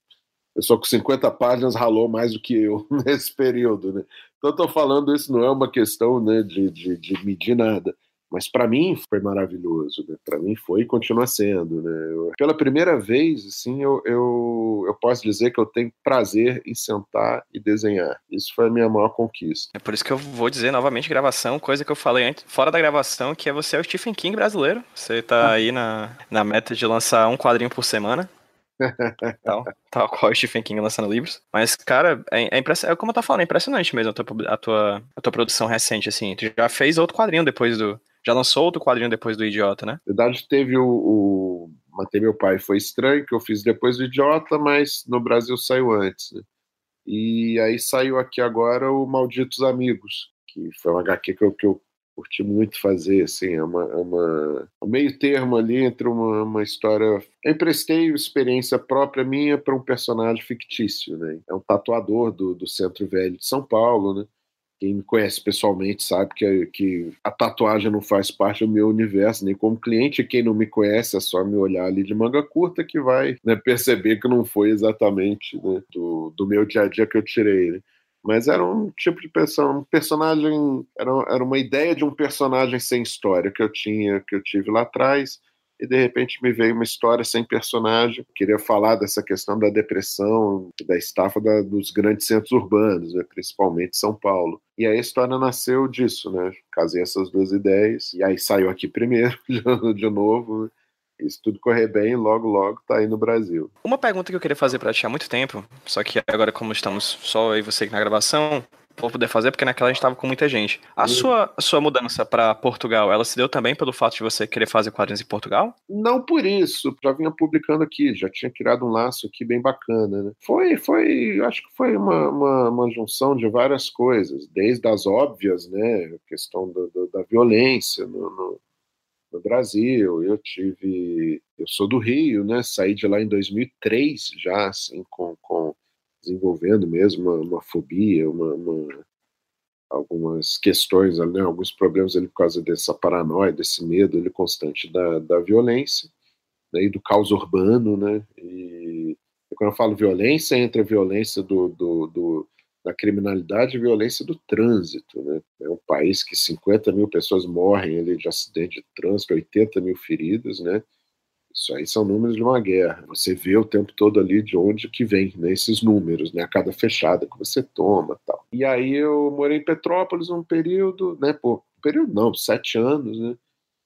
pessoa com 50 páginas ralou mais do que eu nesse período, né? Então, estou falando, isso não é uma questão né, de, de, de medir nada, mas para mim foi maravilhoso, né? para mim foi e continua sendo. Né? Eu, pela primeira vez, assim, eu, eu, eu posso dizer que eu tenho prazer em sentar e desenhar. Isso foi a minha maior conquista. É por isso que eu vou dizer novamente gravação, coisa que eu falei antes, fora da gravação, que é você é o Stephen King brasileiro. Você tá ah. aí na, na meta de lançar um quadrinho por semana. tal, tal qual o Stephen King lançando livros. Mas, cara, é, é, impress... é como eu tava falando, é impressionante mesmo a tua, a, tua, a tua produção recente, assim. Tu já fez outro quadrinho depois do, já lançou outro quadrinho depois do Idiota, né? Na verdade, teve o, o Matei Meu Pai Foi Estranho, que eu fiz depois do Idiota, mas no Brasil saiu antes. Né? E aí saiu aqui agora o Malditos Amigos, que foi um HQ que eu, que eu curti muito fazer, assim, é uma, é uma um meio termo ali entre uma, uma história... Eu emprestei experiência própria minha para um personagem fictício, né? É um tatuador do, do Centro Velho de São Paulo, né? Quem me conhece pessoalmente sabe que, que a tatuagem não faz parte do meu universo, nem como cliente. Quem não me conhece é só me olhar ali de manga curta que vai né, perceber que não foi exatamente né, do, do meu dia a dia que eu tirei. Né? Mas era um tipo de person um personagem, era, era uma ideia de um personagem sem história que eu tinha, que eu tive lá atrás e de repente me veio uma história sem personagem. Queria falar dessa questão da depressão, da estafa da, dos grandes centros urbanos, né, principalmente São Paulo. E aí a história nasceu disso, né? Casei essas duas ideias e aí saiu aqui primeiro, de novo. Né? se tudo correr bem, logo, logo tá aí no Brasil. Uma pergunta que eu queria fazer para ti há muito tempo, só que agora, como estamos só eu e você aqui na gravação, vou poder fazer, porque naquela a gente estava com muita gente. A, uhum. sua, a sua mudança para Portugal, ela se deu também pelo fato de você querer fazer quadrinhos em Portugal? Não por isso, já vinha publicando aqui, já tinha criado um laço aqui bem bacana. Né? Foi, foi, acho que foi uma, uma, uma, junção de várias coisas, desde as óbvias, né, a questão do, do, da violência no, no, no Brasil. Eu tive, eu sou do Rio, né, saí de lá em 2003 já, assim, com, com desenvolvendo mesmo uma, uma fobia, uma, uma, algumas questões, né, alguns problemas ali por causa dessa paranoia, desse medo ali constante da, da violência né, e do caos urbano, né? E, e quando eu falo violência, entra a violência do, do, do, da criminalidade e violência do trânsito, né? É um país que 50 mil pessoas morrem ali de acidente de trânsito, 80 mil feridas, né? Isso aí são números de uma guerra. Você vê o tempo todo ali de onde que vem né, esses números, né? A cada fechada que você toma tal. E aí eu morei em Petrópolis um período, né? Pô, período não, sete anos, né?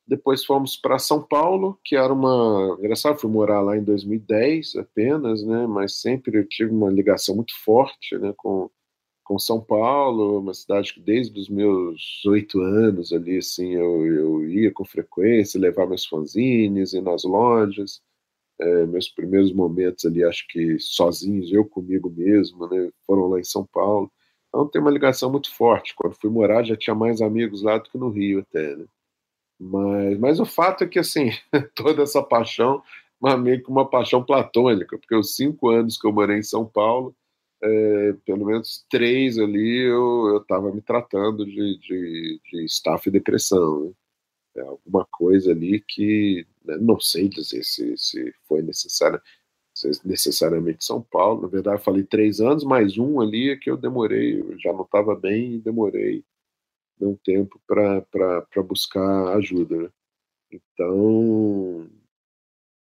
Depois fomos para São Paulo, que era uma. Engraçado, fui morar lá em 2010 apenas, né? Mas sempre eu tive uma ligação muito forte, né? Com, com São Paulo, uma cidade que desde os meus oito anos ali, assim, eu, eu ia com frequência, levar meus fanzines, ir nas lojas, é, meus primeiros momentos ali, acho que sozinhos, eu comigo mesmo, né, foram lá em São Paulo, então tem uma ligação muito forte, quando fui morar já tinha mais amigos lá do que no Rio até, né? mas, mas o fato é que, assim, toda essa paixão, meio que uma paixão platônica, porque os cinco anos que eu morei em São Paulo, é, pelo menos três ali eu estava me tratando de, de, de estafa e depressão. Né? É alguma coisa ali que né, não sei dizer se, se foi necessário se necessariamente São Paulo. Na verdade, eu falei três anos, mais um ali é que eu demorei, eu já não estava bem e demorei um tempo para buscar ajuda. Né? Então,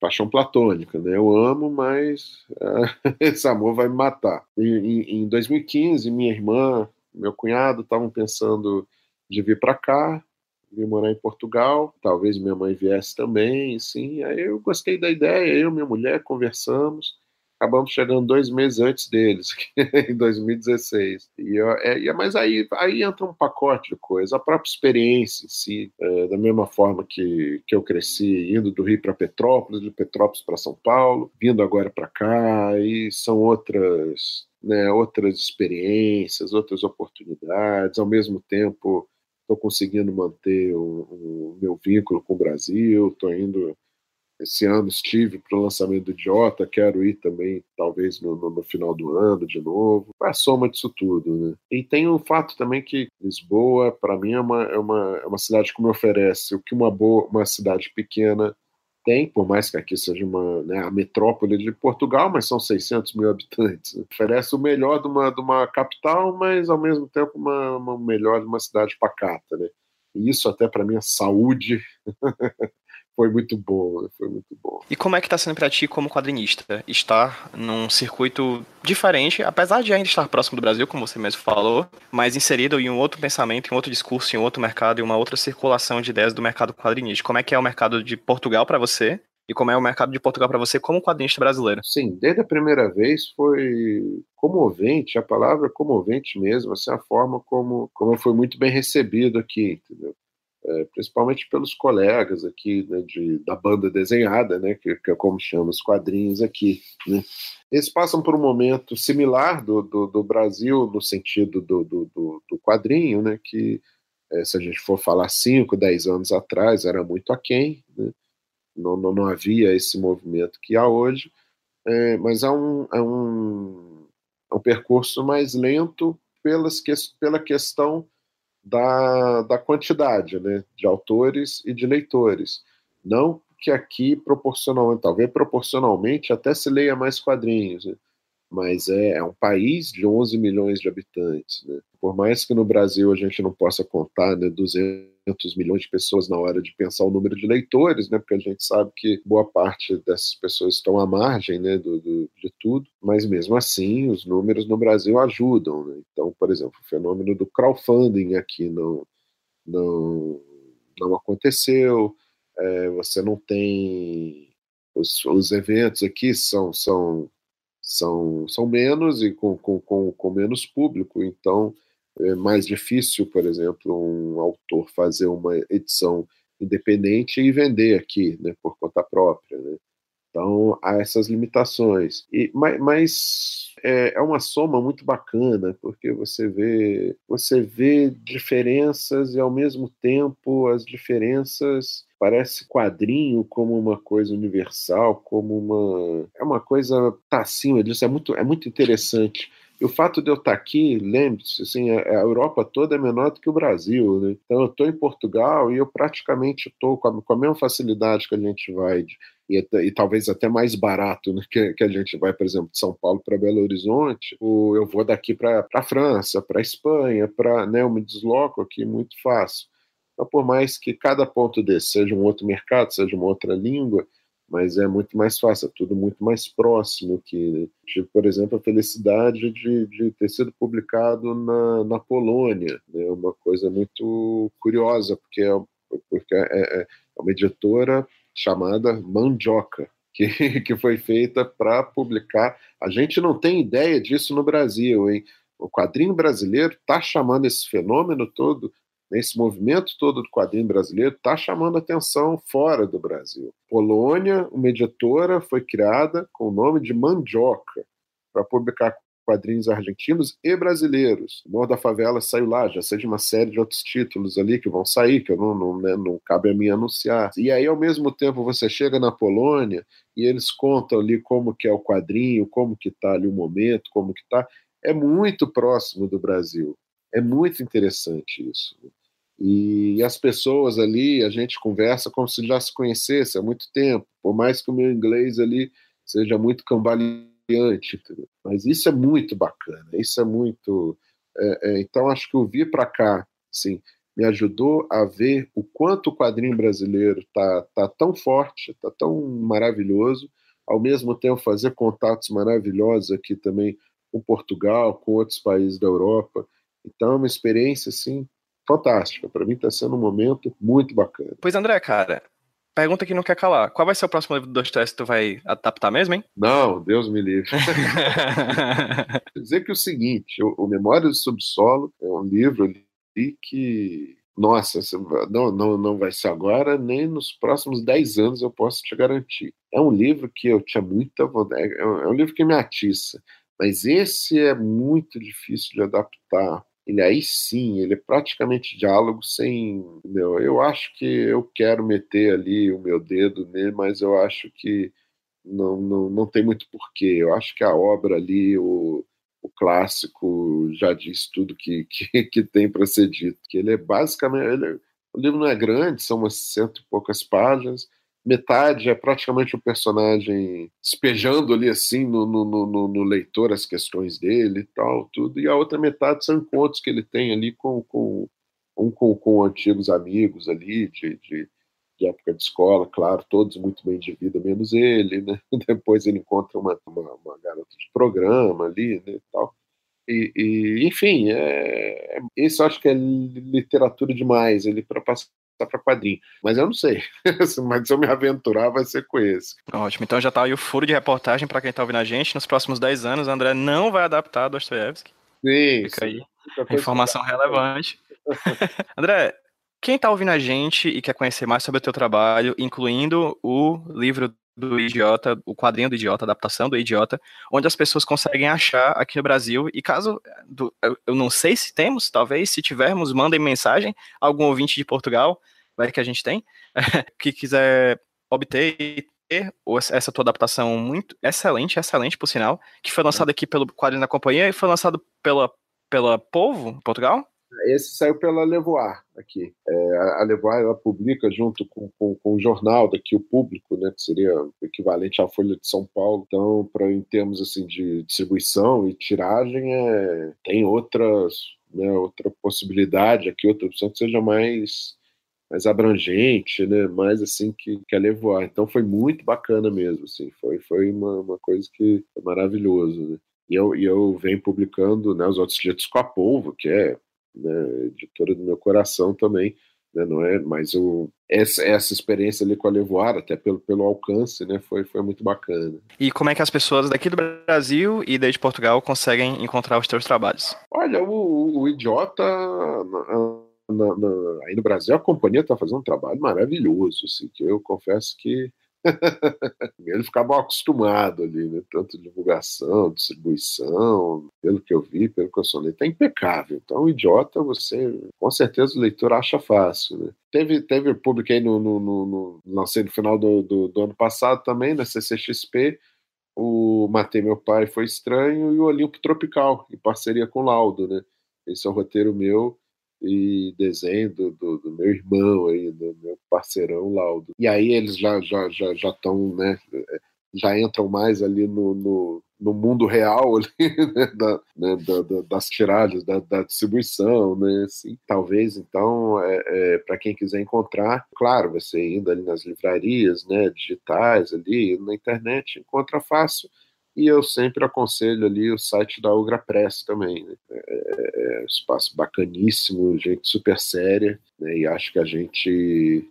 paixão platônica, né? Eu amo, mas uh, esse amor vai me matar. em, em 2015, minha irmã, meu cunhado estavam pensando de vir para cá, vir morar em Portugal. Talvez minha mãe viesse também, sim. Aí eu gostei da ideia, eu e minha mulher conversamos acabamos chegando dois meses antes deles, em 2016. E, é, mas aí, aí entra um pacote de coisas, a própria experiência em si, é, da mesma forma que, que eu cresci indo do Rio para Petrópolis, de Petrópolis para São Paulo, vindo agora para cá, e são outras, né, outras experiências, outras oportunidades, ao mesmo tempo estou conseguindo manter o, o, meu vínculo com o Brasil, estou indo esse ano estive para o lançamento do Idiota, quero ir também, talvez no, no, final do ano de novo. É a soma disso tudo, né? E tem o fato também que Lisboa, para mim, é uma, é, uma, é uma cidade que me oferece o que uma boa, uma cidade pequena tem, por mais que aqui seja uma, né, a metrópole de Portugal, mas são 600 mil habitantes. Oferece o melhor de uma, de uma capital, mas ao mesmo tempo uma, uma melhor de uma cidade pacata, né? E isso até para minha saúde foi muito né? foi muito bom. E como é que está sendo para ti como quadrinista estar num circuito diferente, apesar de ainda estar próximo do Brasil, como você mesmo falou, mas inserido em um outro pensamento, em outro discurso, em um outro mercado, em uma outra circulação de ideias do mercado quadrinista? Como é que é o mercado de Portugal para você? E como é o mercado de Portugal para você como quadrinista brasileiro? Sim, desde a primeira vez foi comovente, a palavra comovente mesmo, assim, a forma como, como foi muito bem recebido aqui, entendeu? É, principalmente pelos colegas aqui né, de, da banda desenhada, né, que, que, é como chama os quadrinhos aqui. Né. Eles passam por um momento similar do, do, do Brasil no sentido do, do, do quadrinho, né, que é, se a gente for falar 5, 10 anos atrás, era muito aquém, né, não, não, não havia esse movimento que há hoje, é, mas há um, há um, há um percurso mais lento pelas que, pela questão da, da quantidade né, de autores e de leitores. Não que aqui proporcionalmente, talvez proporcionalmente até se leia mais quadrinhos, né? mas é, é, um país de 11 milhões de habitantes. Né? Por mais que no Brasil a gente não possa contar né, 200 milhões de pessoas na hora de pensar o número de leitores, né, porque a gente sabe que boa parte dessas pessoas estão à margem né, do, do de tudo, mas mesmo assim os números no Brasil ajudam. Né? Então, por exemplo, o fenômeno do crowdfunding aqui não, não, não aconteceu, é, você não tem. Os, os eventos aqui são, são são, são menos e com, com, com, com menos público, então é mais difícil, por exemplo, um autor fazer uma edição independente e vender aqui, né, por conta própria, né? Então há essas limitações. E, mas, mas é, é, uma soma muito bacana porque você vê você vê diferenças e ao mesmo tempo as diferenças parece quadrinho como uma coisa universal, como uma é uma coisa tá acima disso, é muito é muito interessante. E o fato de eu estar aqui, lembre-se, assim, a, Europa toda é menor do que o Brasil, né? Então eu estou em Portugal e eu praticamente estou com, com, a mesma facilidade que a gente vai, de, e, e, talvez até mais barato né, que, que, a gente vai, por exemplo, de São Paulo para Belo Horizonte, ou eu vou daqui para a França, para a Espanha, para, né, eu me desloco aqui muito fácil. Então, por mais que cada ponto desse seja um outro mercado, seja uma outra língua, mas é muito mais fácil, é tudo muito mais próximo que, tipo, por exemplo, a felicidade de, de ter sido publicado na, na Polônia, né? uma coisa muito curiosa, porque é, porque é, é, é uma editora chamada Mandioca, que, que foi feita para publicar. A gente não tem ideia disso no Brasil, hein? O quadrinho brasileiro está chamando esse fenômeno todo esse movimento todo do quadrinho brasileiro está chamando atenção fora do Brasil. Polônia, uma editora, foi criada com o nome de Mandioca para publicar quadrinhos argentinos e brasileiros. O Morro da Favela saiu lá, já sei de uma série de outros títulos ali que vão sair, que eu não, não, né, não cabe a mim anunciar. E aí, ao mesmo tempo, você chega na Polônia e eles contam ali como que é o quadrinho, como que está ali o momento, como que está. É muito próximo do Brasil. É muito interessante isso. E as pessoas ali, a gente conversa como se já se conhecesse há muito tempo, por mais que o meu inglês ali seja muito cambaleante. Mas isso é muito bacana, isso é muito. É, é, então, acho que o vir para cá, sim, me ajudou a ver o quanto o quadrinho brasileiro está tá tão forte, está tão maravilhoso, ao mesmo tempo fazer contatos maravilhosos aqui também com Portugal, com outros países da Europa. Então, é uma experiência, assim, fantástica. Para mim está sendo um momento muito bacana. Pois, André, cara, pergunta que não quer calar. Qual vai ser o próximo livro do Dostoiévski que tu vai adaptar mesmo, hein? Não, Deus me livre. dizer que é o seguinte, o, Memórias do Subsolo é um livro ali que nossa, não, não, não vai ser agora, nem nos próximos 10 anos eu posso te garantir. É um livro que eu tinha muita vontade, é um, é um livro que me atiça, mas esse é muito difícil de adaptar, ele aí sim, ele é praticamente diálogo sem. Entendeu? Eu acho que eu quero meter ali o meu dedo nele, mas eu acho que não, não, não tem muito porquê. Eu acho que a obra ali, o, o clássico, já diz tudo que, que, que tem para ser dito. Que ele é basicamente. Ele, o livro não é grande, são umas cento e poucas páginas metade é praticamente o personagem despejando ali assim no, no, no, no, leitor as questões dele e tal, tudo, e a outra metade são encontros que ele tem ali com, com um com, com antigos amigos ali de, de, de, época de escola, claro, todos muito bem de vida, menos ele, né? Depois ele encontra uma, uma, uma garota de programa ali, né, e tal. E, e, enfim, é, é, isso acho que é literatura demais, ele para passar para quadrinho. Mas eu não sei. Mas se eu me aventurar, vai ser com esse. Ótimo. Então já tá aí o furo de reportagem para quem tá ouvindo a gente. Nos próximos 10 anos, André não vai adaptar Dostoiévski. Sim. Fica aí. Informação relevante. André, quem tá ouvindo a gente e quer conhecer mais sobre o teu trabalho, incluindo o livro do Idiota, o quadrinho do Idiota, adaptação do Idiota, onde as pessoas conseguem achar aqui no Brasil. E caso do, eu não sei se temos, talvez, se tivermos, mandem mensagem algum ouvinte de Portugal, vai que a gente tem, que quiser obter e ter essa tua adaptação muito excelente, excelente por sinal, que foi lançado aqui pelo quadrinho da companhia e foi lançado pela pela Povo, Portugal? Esse saiu pela Levoar aqui. É, a Levoar ela publica junto com, com, com, o jornal daqui, o público, né, que seria o equivalente à Folha de São Paulo. Então, para em termos assim de distribuição e tiragem, é, tem outras, né, outra possibilidade aqui, outra opção que seja mais mais abrangente, né? Mais assim que, que a Levoar. Então foi muito bacana mesmo, assim. Foi foi uma, uma coisa que foi maravilhoso, né? E eu, e eu venho publicando né, os outros dias com a Polvo, que é né, editora do meu coração também, né, não é? Mas o, essa, essa experiência ali com a Levoar, até pelo, pelo alcance, né, foi, foi muito bacana. E como é que as pessoas daqui do Brasil e desde Portugal conseguem encontrar os teus trabalhos? Olha, o, o Idiota, na, na, aí no Brasil, a companhia está fazendo um trabalho maravilhoso, assim, que eu confesso que ele ficava mal acostumado ali, né? Tanto divulgação, distribuição, pelo que eu vi, pelo que eu sonhei, tá impecável. Então, o idiota, você, com certeza, o leitor acha fácil, né? Teve, teve, publiquei no, no, no, no lancei no final do, do, do, ano passado também, na CCXP, o Matei Meu Pai Foi Estranho e o Olimpo Tropical, em parceria com o Laudo, né? Esse é um roteiro meu, e desenho do, do, do, meu irmão aí, do meu parceirão Laudo. E aí eles já já já já estão, né, já entram mais ali no, no, no mundo real ali, né, da, né, da, da, das tiragens, da, da, distribuição, né, assim, talvez então é, é para quem quiser encontrar, claro, você indo ali nas livrarias, né, digitais ali na internet encontra fácil e eu sempre aconselho ali o site da Ugra Press também. Né? É, é, é um espaço bacaníssimo, gente super séria, né? e acho que a gente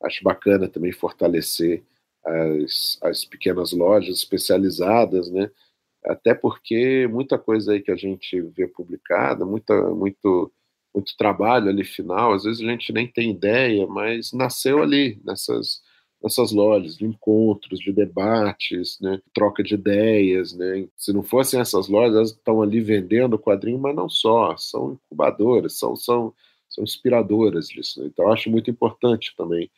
acho bacana também fortalecer as, as pequenas lojas especializadas, né? Até porque muita coisa aí que a gente vê publicada, muita, muito, muito trabalho ali final, às vezes a gente nem tem ideia, mas nasceu ali, nessas, nessas lojas, de encontros, de debates, né, troca de ideias. Né. Se não fossem essas lojas, elas estão ali vendendo quadrinho, mas não só, são incubadoras, são, são, são inspiradoras disso. Né. Então, acho muito importante também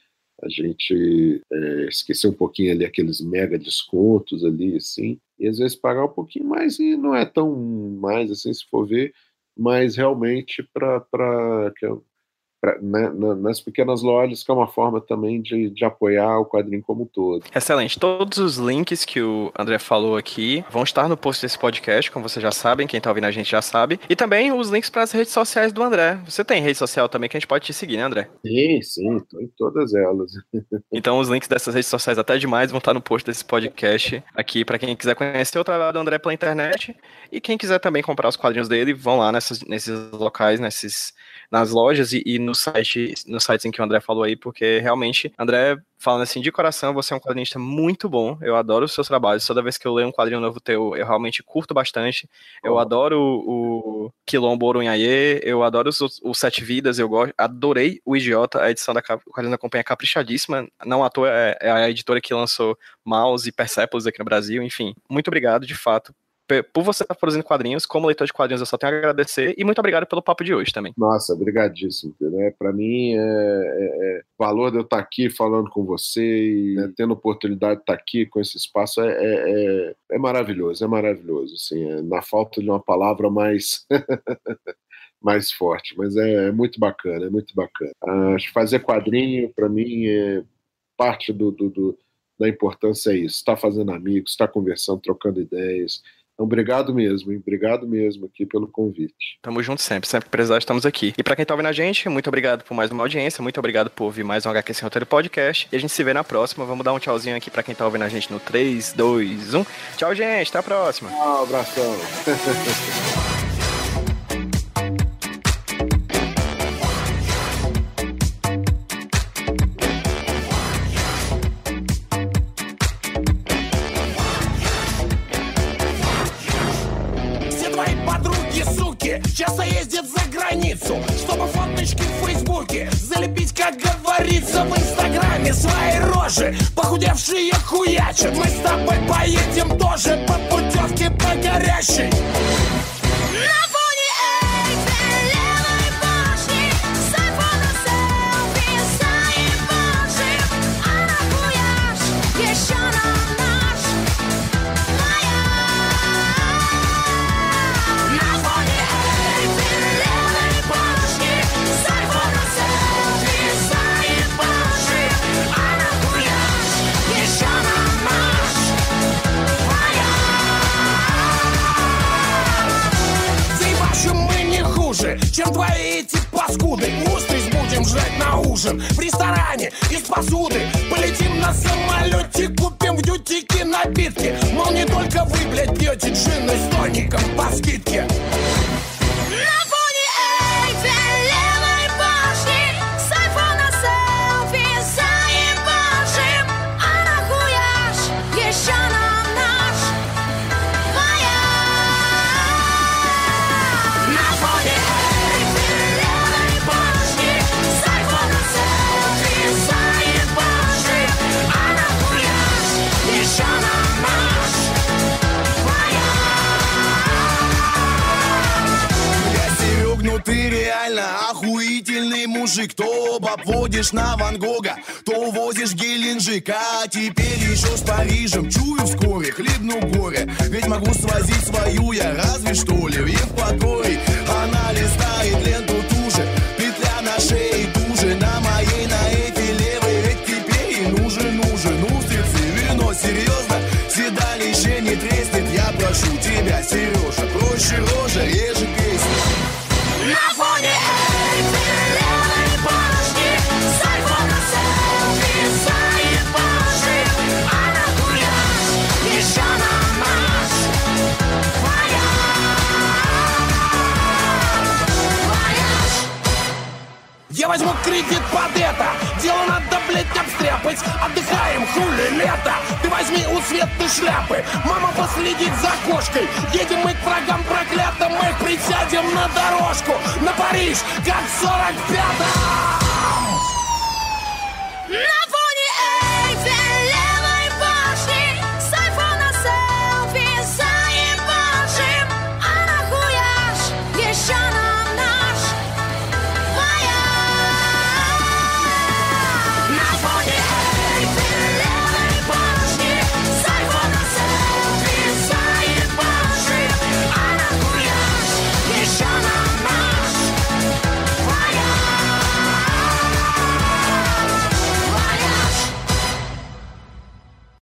a gente é, esquecer um pouquinho ali aqueles mega descontos ali, assim, e às vezes pagar um pouquinho mais e não é tão mais, assim, se for ver, mas realmente para pra, né, nas pequenas lojas, que é uma forma também de, de apoiar o quadrinho como um todo. Excelente. Todos os links que o André falou aqui vão estar no post desse podcast, como vocês já sabem, quem tá ouvindo a gente já sabe. E também os links para as redes sociais do André. Você tem rede social também que a gente pode te seguir, né, André? Sim, sim, estou em todas elas. então os links dessas redes sociais até demais vão estar no post desse podcast aqui para quem quiser conhecer o trabalho do André pela internet e quem quiser também comprar os quadrinhos dele, vão lá nessas, nesses locais, nesses nas lojas e, e no site, nos sites em que o André falou aí, porque realmente, André, falando assim de coração, você é um quadrinista muito bom. Eu adoro os seus trabalhos. Toda vez que eu leio um quadrinho novo teu, eu realmente curto bastante. Eu oh. adoro o, o Quilombo Orunhaê, eu adoro os, os Sete Vidas, eu gosto, adorei o Idiota, a edição da quadrinho da companhia é caprichadíssima. Não à toa é, é a editora que lançou Mouse e Persepolis aqui no Brasil. Enfim, muito obrigado, de fato, por você estar produzindo quadrinhos. Como leitor de quadrinhos, eu só tenho a agradecer. E muito obrigado pelo papo de hoje também. Nossa, obrigadíssimo. Né? Para mim, é, é, é, o valor de eu estar aqui falando com você e né, tendo oportunidade de estar aqui com esse espaço é, é, é, é maravilhoso, é maravilhoso. Assim, é, na falta de uma palavra mais. mais forte, mas é, muito bacana, é muito bacana. Ah, fazer quadrinho, para mim, é parte do, do, do, da importância é isso, estar tá fazendo amigos, estar tá conversando, trocando ideias. Então, obrigado mesmo, hein? obrigado mesmo aqui pelo convite. Tamo junto sempre, sempre que precisar estamos aqui. E para quem tá ouvindo a gente, muito obrigado por mais uma audiência, muito obrigado por ouvir mais um HQ Sem Roteiro Podcast. E a gente se vê na próxima. Vamos dar um tchauzinho aqui para quem tá ouvindo a gente no 3, 2, 1. Tchau, gente, até a próxima. Um abração. часто ездит за границу Чтобы фоточки в Фейсбуке залепить, как говорится В Инстаграме. Свои рожи Похудевшие хуячат Мы с тобой поедем тоже по путевке по горящей чем твои эти паскуды. Устриц будем жрать на ужин В ресторане из посуды. Полетим на самолете Купим в дютике напитки. Мол, не только вы, блядь, пьете джин с тоником по скидке мужик То обводишь на Ван Гога? То увозишь Геленджик А теперь еще с Парижем. Чую вскоре, хлебну горе Ведь могу свозить свою я разве что ли В Евпатории Она листает ленту туже Петля на шее туже На моей, на этой левой Ведь теперь и нужен, нужен. Устрицы, вино, серьезно Седалище не треснет. Я прошу тебя, Сережа Проще рожа, реже песни На фоне возьму кредит под это. Дело надо, блядь, обстряпать. Отдыхаем, хули, лето. Ты возьми у Светы шляпы. Мама последит за кошкой. Едем мы к врагам проклятым. Мы присядем на дорожку. На Париж, как 45-м